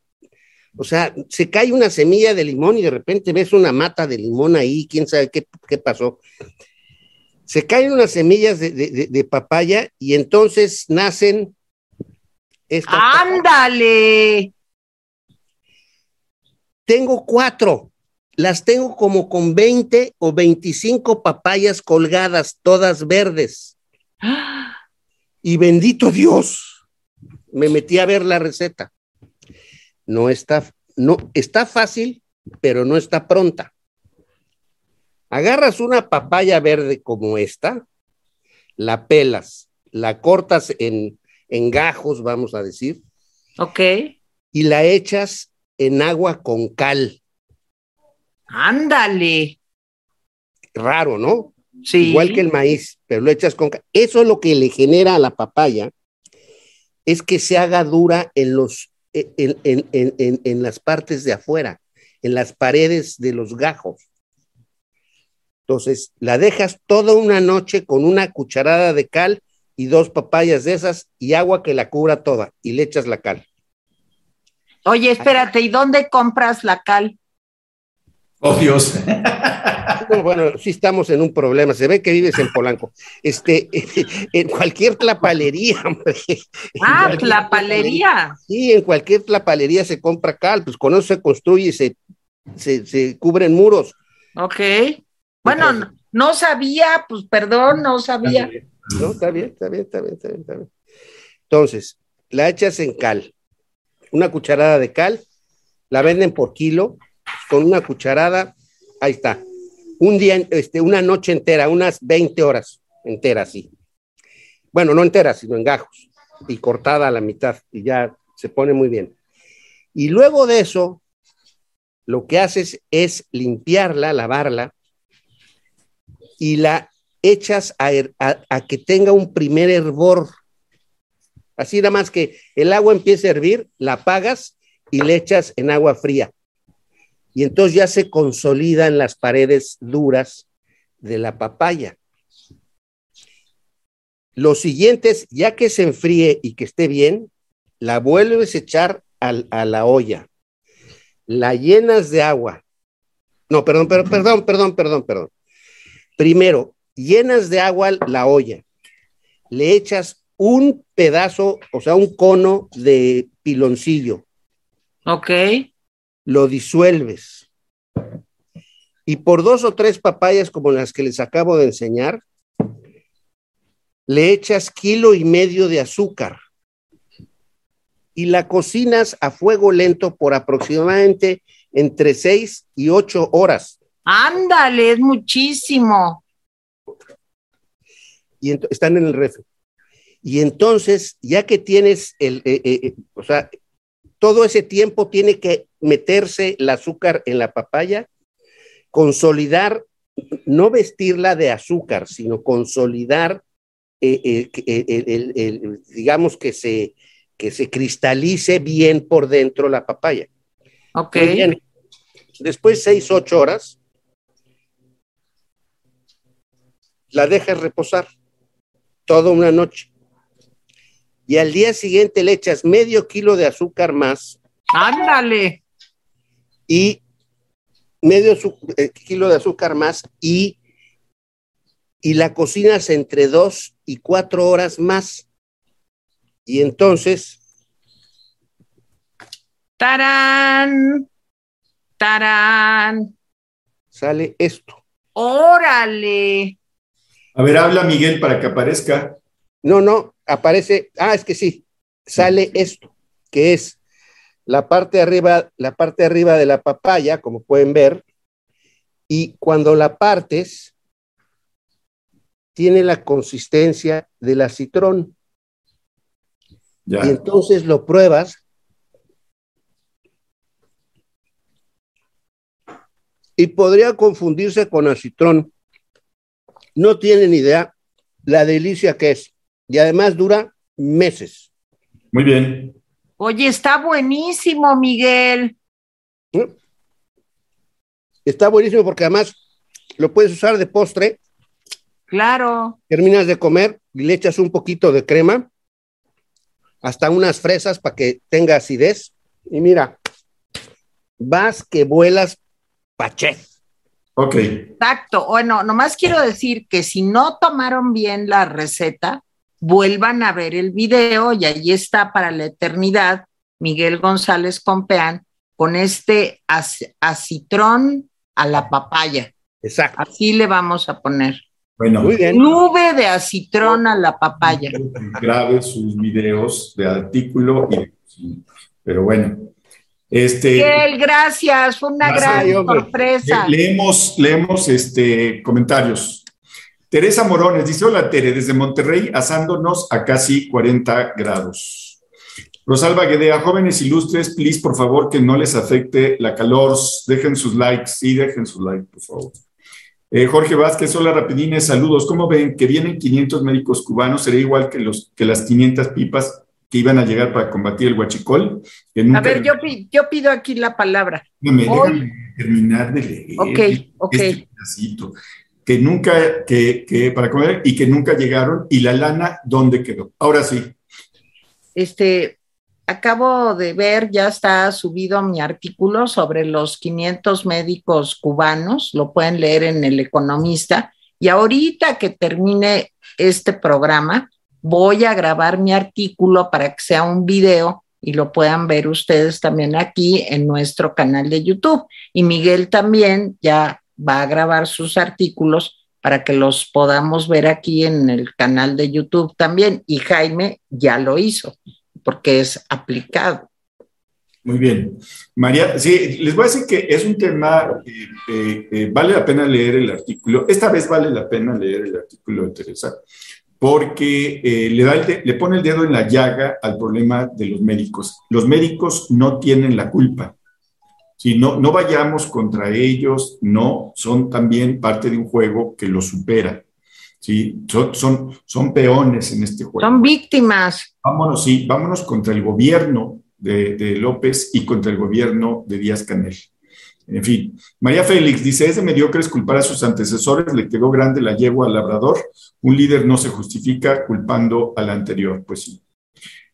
o sea, se cae una semilla de limón y de repente ves una mata de limón ahí, quién sabe qué, pasó. Se caen unas semillas de, papaya y entonces nacen. ¡Ándale! Tengo cuatro. Las tengo como con 20 o 25 papayas colgadas, todas verdes. Y bendito Dios, me metí a ver la receta no está, no, está fácil, pero no está pronta. Agarras una papaya verde como esta, la pelas, la cortas en, en gajos, vamos a decir. Ok. Y la echas en agua con cal. Ándale. Raro, ¿no? Sí. Igual que el maíz, pero lo echas con cal. Eso es lo que le genera a la papaya es que se haga dura en los en, las partes de afuera, en las paredes de los gajos. Entonces, la dejas toda una noche con una cucharada de cal y dos papayas de esas y agua que la cubra toda y le echas la cal. Oye, espérate, ¿y dónde compras la cal? Oh, Dios. Bueno, sí estamos en un problema. Se ve que vives en Polanco. Este, en cualquier tlapalería, hombre. Ah, tlapalería. Sí, en cualquier tlapalería se compra cal, pues con eso se construye y se, se, cubren muros. Ok. Bueno, no, sabía, pues perdón, no sabía. No, está bien, está bien, está bien, está bien, está bien. Entonces, la echas en cal. Una cucharada de cal, la venden por kilo con una cucharada, ahí está, un día, este, una noche entera, unas 20 horas enteras, sí. Bueno, no enteras, sino en gajos y cortada a la mitad y ya se pone muy bien. Y luego de eso, lo que haces es limpiarla, lavarla y la echas a, que tenga un primer hervor. Así nada más que el agua empiece a hervir, la apagas y le echas en agua fría y entonces ya se consolida en las paredes duras de la papaya. Lo siguiente es, ya que se enfríe y que esté bien, la vuelves a echar a la olla, la llenas de agua. No, perdón, perdón, perdón, perdón, perdón, perdón. Primero, llenas de agua la olla, le echas un pedazo, o sea, un cono de piloncillo. Ok lo disuelves. Y por dos o tres papayas como las que les acabo de enseñar, le echas kilo y medio de azúcar y la cocinas a fuego lento por aproximadamente entre seis y ocho horas. Ándale, es muchísimo. Y están en el refri. Y entonces, ya que tienes el, eh, eh, eh, o sea, todo ese tiempo tiene que meterse el azúcar en la papaya, consolidar, no vestirla de azúcar, sino consolidar, eh, eh, digamos que se, que se cristalice bien por dentro la papaya. Ok. Después seis, ocho horas, la dejas reposar toda una noche. Y al día siguiente le echas medio kilo de azúcar más. Ándale y medio eh, kilo de azúcar más y, y la cocinas entre dos y cuatro horas más. Y entonces Tarán, tarán. Sale esto. Órale. A ver, habla Miguel para que aparezca. No, no, aparece. Ah, es que sí. Sale esto, que es la parte de arriba, la parte de arriba de la papaya, como pueden ver, y cuando la partes, tiene la consistencia del acitrón. Ya. Y entonces lo pruebas y podría confundirse con acitrón. No tienen idea la delicia que es. Y además dura meses. Muy bien. Oye, está buenísimo, Miguel. Está buenísimo porque además lo puedes usar de postre. Claro. Terminas de comer y le echas un poquito de crema, hasta unas fresas para que tenga acidez. Y mira, vas que vuelas paché. Ok. Exacto. Bueno, nomás quiero decir que si no tomaron bien la receta, vuelvan a ver el video y ahí está para la eternidad Miguel González Compeán con este ac- acitrón a la papaya. Exacto. Así le vamos a poner. Bueno, Muy bien. Nube de acitrón a la papaya. grabe sus videos de artículo y pero bueno. Este Miguel, gracias. Fue una Gracias, gran hombre. sorpresa. le- leemos, leemos este comentarios. Teresa Morones dice: Hola Tere, desde Monterrey, asándonos a casi 40 grados. Rosalba Guedea, jóvenes ilustres, please, por favor, que no les afecte la calor. Dejen sus likes, sí, dejen sus likes, por favor. Eh, Jorge Vázquez, hola rapidines, saludos. ¿Cómo ven que vienen 500 médicos cubanos? ¿Sería igual que, los, que las 500 pipas que iban a llegar para combatir el huachicol? Que A ver, yo, pi- yo pido aquí la palabra. Déjame, hoy- déjame terminar de leer Ok, ok. este pedacito. Que nunca, que, que para comer y que nunca llegaron. ¿Y la lana dónde quedó? Ahora sí. Este, acabo de ver, ya está subido mi artículo sobre los 500 médicos cubanos, lo pueden leer en El Economista, y ahorita que termine este programa, voy a grabar mi artículo para que sea un video y lo puedan ver ustedes también aquí en nuestro canal de YouTube. Y Miguel también ya va a grabar sus artículos para que los podamos ver aquí en el canal de YouTube también. Y Jaime ya lo hizo, porque es aplicado. Muy bien. María, sí, les voy a decir que es un tema, eh, eh, eh, vale la pena leer el artículo. Esta vez vale la pena leer el artículo de Teresa, porque eh, le, da el le pone el dedo en la llaga al problema de los médicos. Los médicos no tienen la culpa. Si no, no vayamos contra ellos, no, son también parte de un juego que los supera. ¿sí? Son, son, son peones en este juego. Son víctimas. Vámonos, sí, vámonos contra el gobierno de, de López y contra el gobierno de Díaz Canel. En fin, María Félix dice, es de mediocres culpar a sus antecesores, le quedó grande la yegua al labrador, un líder no se justifica culpando al anterior, pues sí.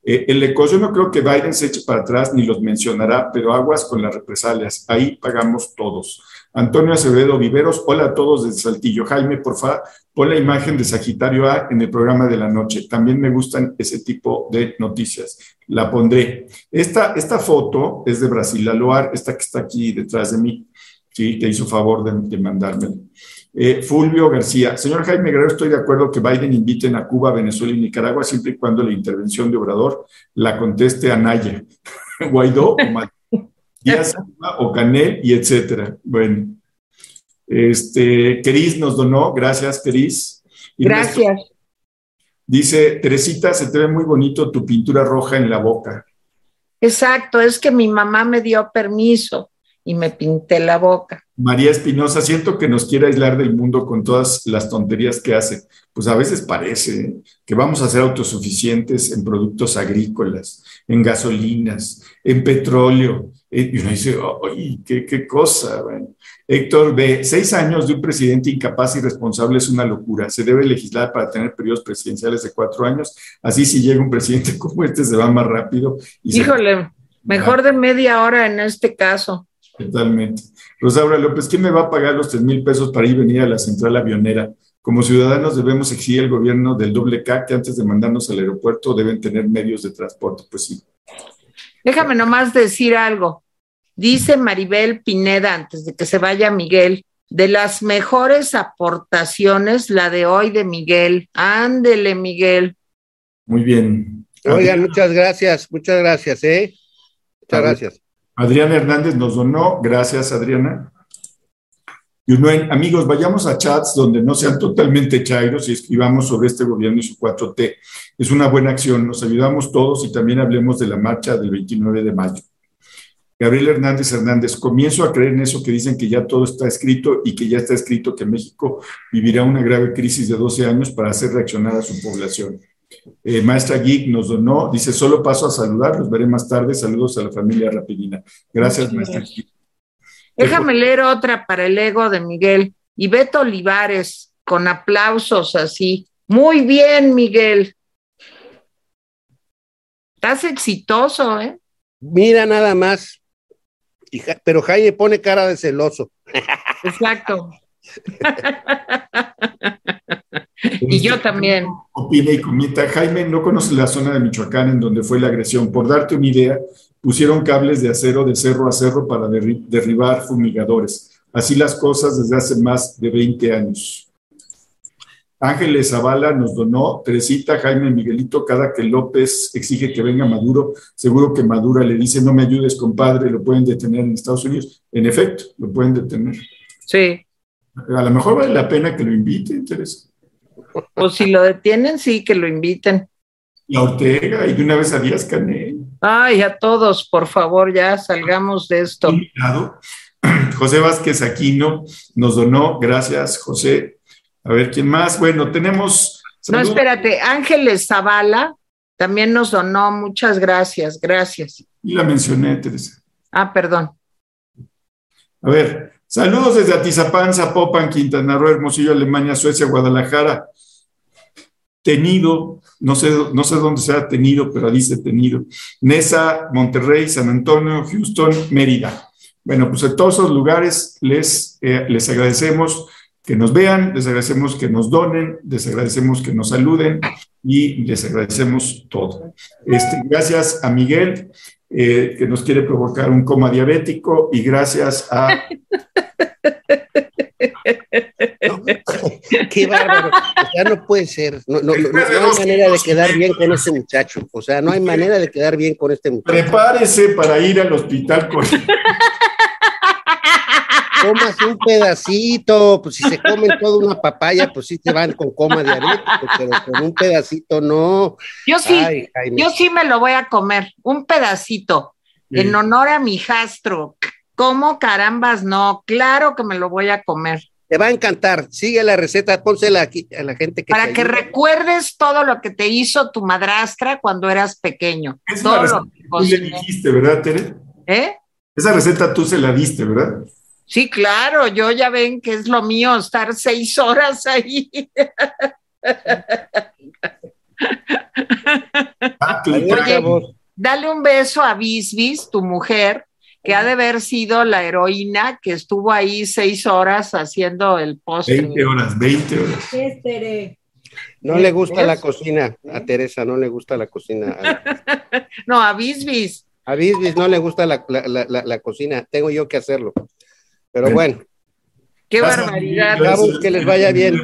Eh, el ECO, yo no creo que Biden se eche para atrás ni los mencionará, pero aguas con las represalias, ahí pagamos todos. Antonio Acevedo Viveros, hola a todos desde Saltillo. Jaime, por favor, pon la imagen de Sagitario A en el programa de la noche. También me gustan ese tipo de noticias. La pondré. Esta, esta foto es de Brasil Aloar, esta que está aquí detrás de mí, ¿sí? que hizo favor de, de mandármela. Eh, Fulvio García, señor Jaime Guerrero, estoy de acuerdo que Biden inviten a Cuba, Venezuela y Nicaragua siempre y cuando la intervención de Obrador la conteste a Naya, Guaidó o. Díaz o Canel y etcétera. Bueno, este, Keris nos donó, gracias Keris. Y Gracias. Dice, Teresita, se te ve muy bonito tu pintura roja en la boca. Exacto, es que mi mamá me dio permiso y me pinté la boca. María Espinosa, siento que nos quiere aislar del mundo con todas las tonterías que hace. Pues a veces parece ¿eh? que vamos a ser autosuficientes en productos agrícolas, en gasolinas, en petróleo. Eh, Y uno dice, ¡ay, qué, qué cosa! Bueno, Héctor B., seis años de un presidente incapaz y responsable es una locura. Se debe legislar para tener periodos presidenciales de cuatro años. Así si llega un presidente como este se va más rápido. Y se- Híjole, mejor de media hora en este caso. Totalmente. Rosaura López, ¿quién me va a pagar los tres mil pesos para ir venir a la central avionera? Como ciudadanos debemos exigir al gobierno del doble K que antes de mandarnos al aeropuerto deben tener medios de transporte. Pues sí. Déjame nomás decir algo. Dice Maribel Pineda, antes de que se vaya Miguel, de las mejores aportaciones, la de hoy de Miguel. Ándele, Miguel. Muy bien. Oigan, muchas gracias, muchas gracias, ¿eh? Muchas gracias. Adriana Hernández nos donó, gracias Adriana. Y amigos, vayamos a chats donde no sean totalmente chairos y escribamos sobre este gobierno y su 4T. Es una buena acción, nos ayudamos todos y también hablemos de la marcha del 29 de mayo. Gabriel Hernández Hernández, comienzo a creer en eso que dicen que ya todo está escrito y que ya está escrito que México vivirá una grave crisis de 12 años para hacer reaccionar a su población. Eh, Maestra Geek nos donó, dice, solo paso a saludar, los veré más tarde, saludos a la familia Rapidina. Gracias, Maestra Geek. Déjame leer otra para el ego de Miguel. Y Beto Olivares, con aplausos así. Muy bien, Miguel. Estás exitoso, ¿eh? Mira nada más. pero Jaime pone cara de celoso. Exacto. y yo también. Opina y comenta, Jaime no conoce la zona de Michoacán en donde fue la agresión. Por darte una idea, pusieron cables de acero de cerro a cerro para derribar fumigadores. Así las cosas desde hace más de 20 años. Ángeles Zavala nos donó Teresita, Jaime Miguelito, cada que López exige que venga Maduro, seguro que Maduro le dice, no me ayudes, compadre, lo pueden detener en Estados Unidos. En efecto, lo pueden detener. Sí. A lo mejor vale la pena que lo inviten, Teresa. O si lo detienen, sí, que lo inviten. Y a Ortega y de una vez a Díaz Canel. Ay, a todos, por favor, ya salgamos de esto. José Vázquez Aquino nos donó, gracias, José. A ver, ¿quién más? Bueno, tenemos. No, espérate, Ángeles Zavala también nos donó, muchas gracias, gracias. Y la mencioné, Teresa. Ah, perdón. A ver, saludos desde Atizapán, Zapopan, Quintana Roo, Hermosillo, Alemania, Suecia, Guadalajara. Tenido, no sé, no sé dónde se ha tenido, pero dice tenido. Nesa, Monterrey, San Antonio, Houston, Mérida. Bueno, pues en todos esos lugares les, eh, les agradecemos que nos vean, les agradecemos que nos donen, les agradecemos que nos saluden y les agradecemos todo. Este, gracias a Miguel, eh, que nos quiere provocar un coma diabético, y gracias a... qué bárbaro. O sea, no puede ser. No, no, no, hay manera de quedar bien con este muchacho. O sea, no hay manera de quedar bien con este muchacho. Prepárese para ir al hospital con comas un pedacito, pues si se comen toda una papaya, pues sí te van con coma diabético, pero con un pedacito no. Yo sí, yo sí me lo voy a comer, un pedacito, en honor a mi jastro. ¿Cómo carambas no? Claro que me lo voy a comer. Te va a encantar. Sigue la receta, pónsela aquí a la gente que Para que recuerdes todo lo que te hizo tu madrastra cuando eras pequeño. Esa receta tú le dijiste, ¿verdad, Tere? ¿Eh? Esa receta tú se la diste, ¿verdad? Sí, claro, yo ya ven que es lo mío estar seis horas ahí. Ah, dale un beso a Bisbis, tu mujer, que ha de haber sido la heroína que estuvo ahí seis horas haciendo el postre. Veinte horas, veinte horas. No le gusta la cocina a Teresa, no le gusta la cocina. no, a Bisbis. A Bisbis no le gusta la, la cocina, tengo yo que hacerlo. Pero bueno. Qué barbaridad. que les vaya bien.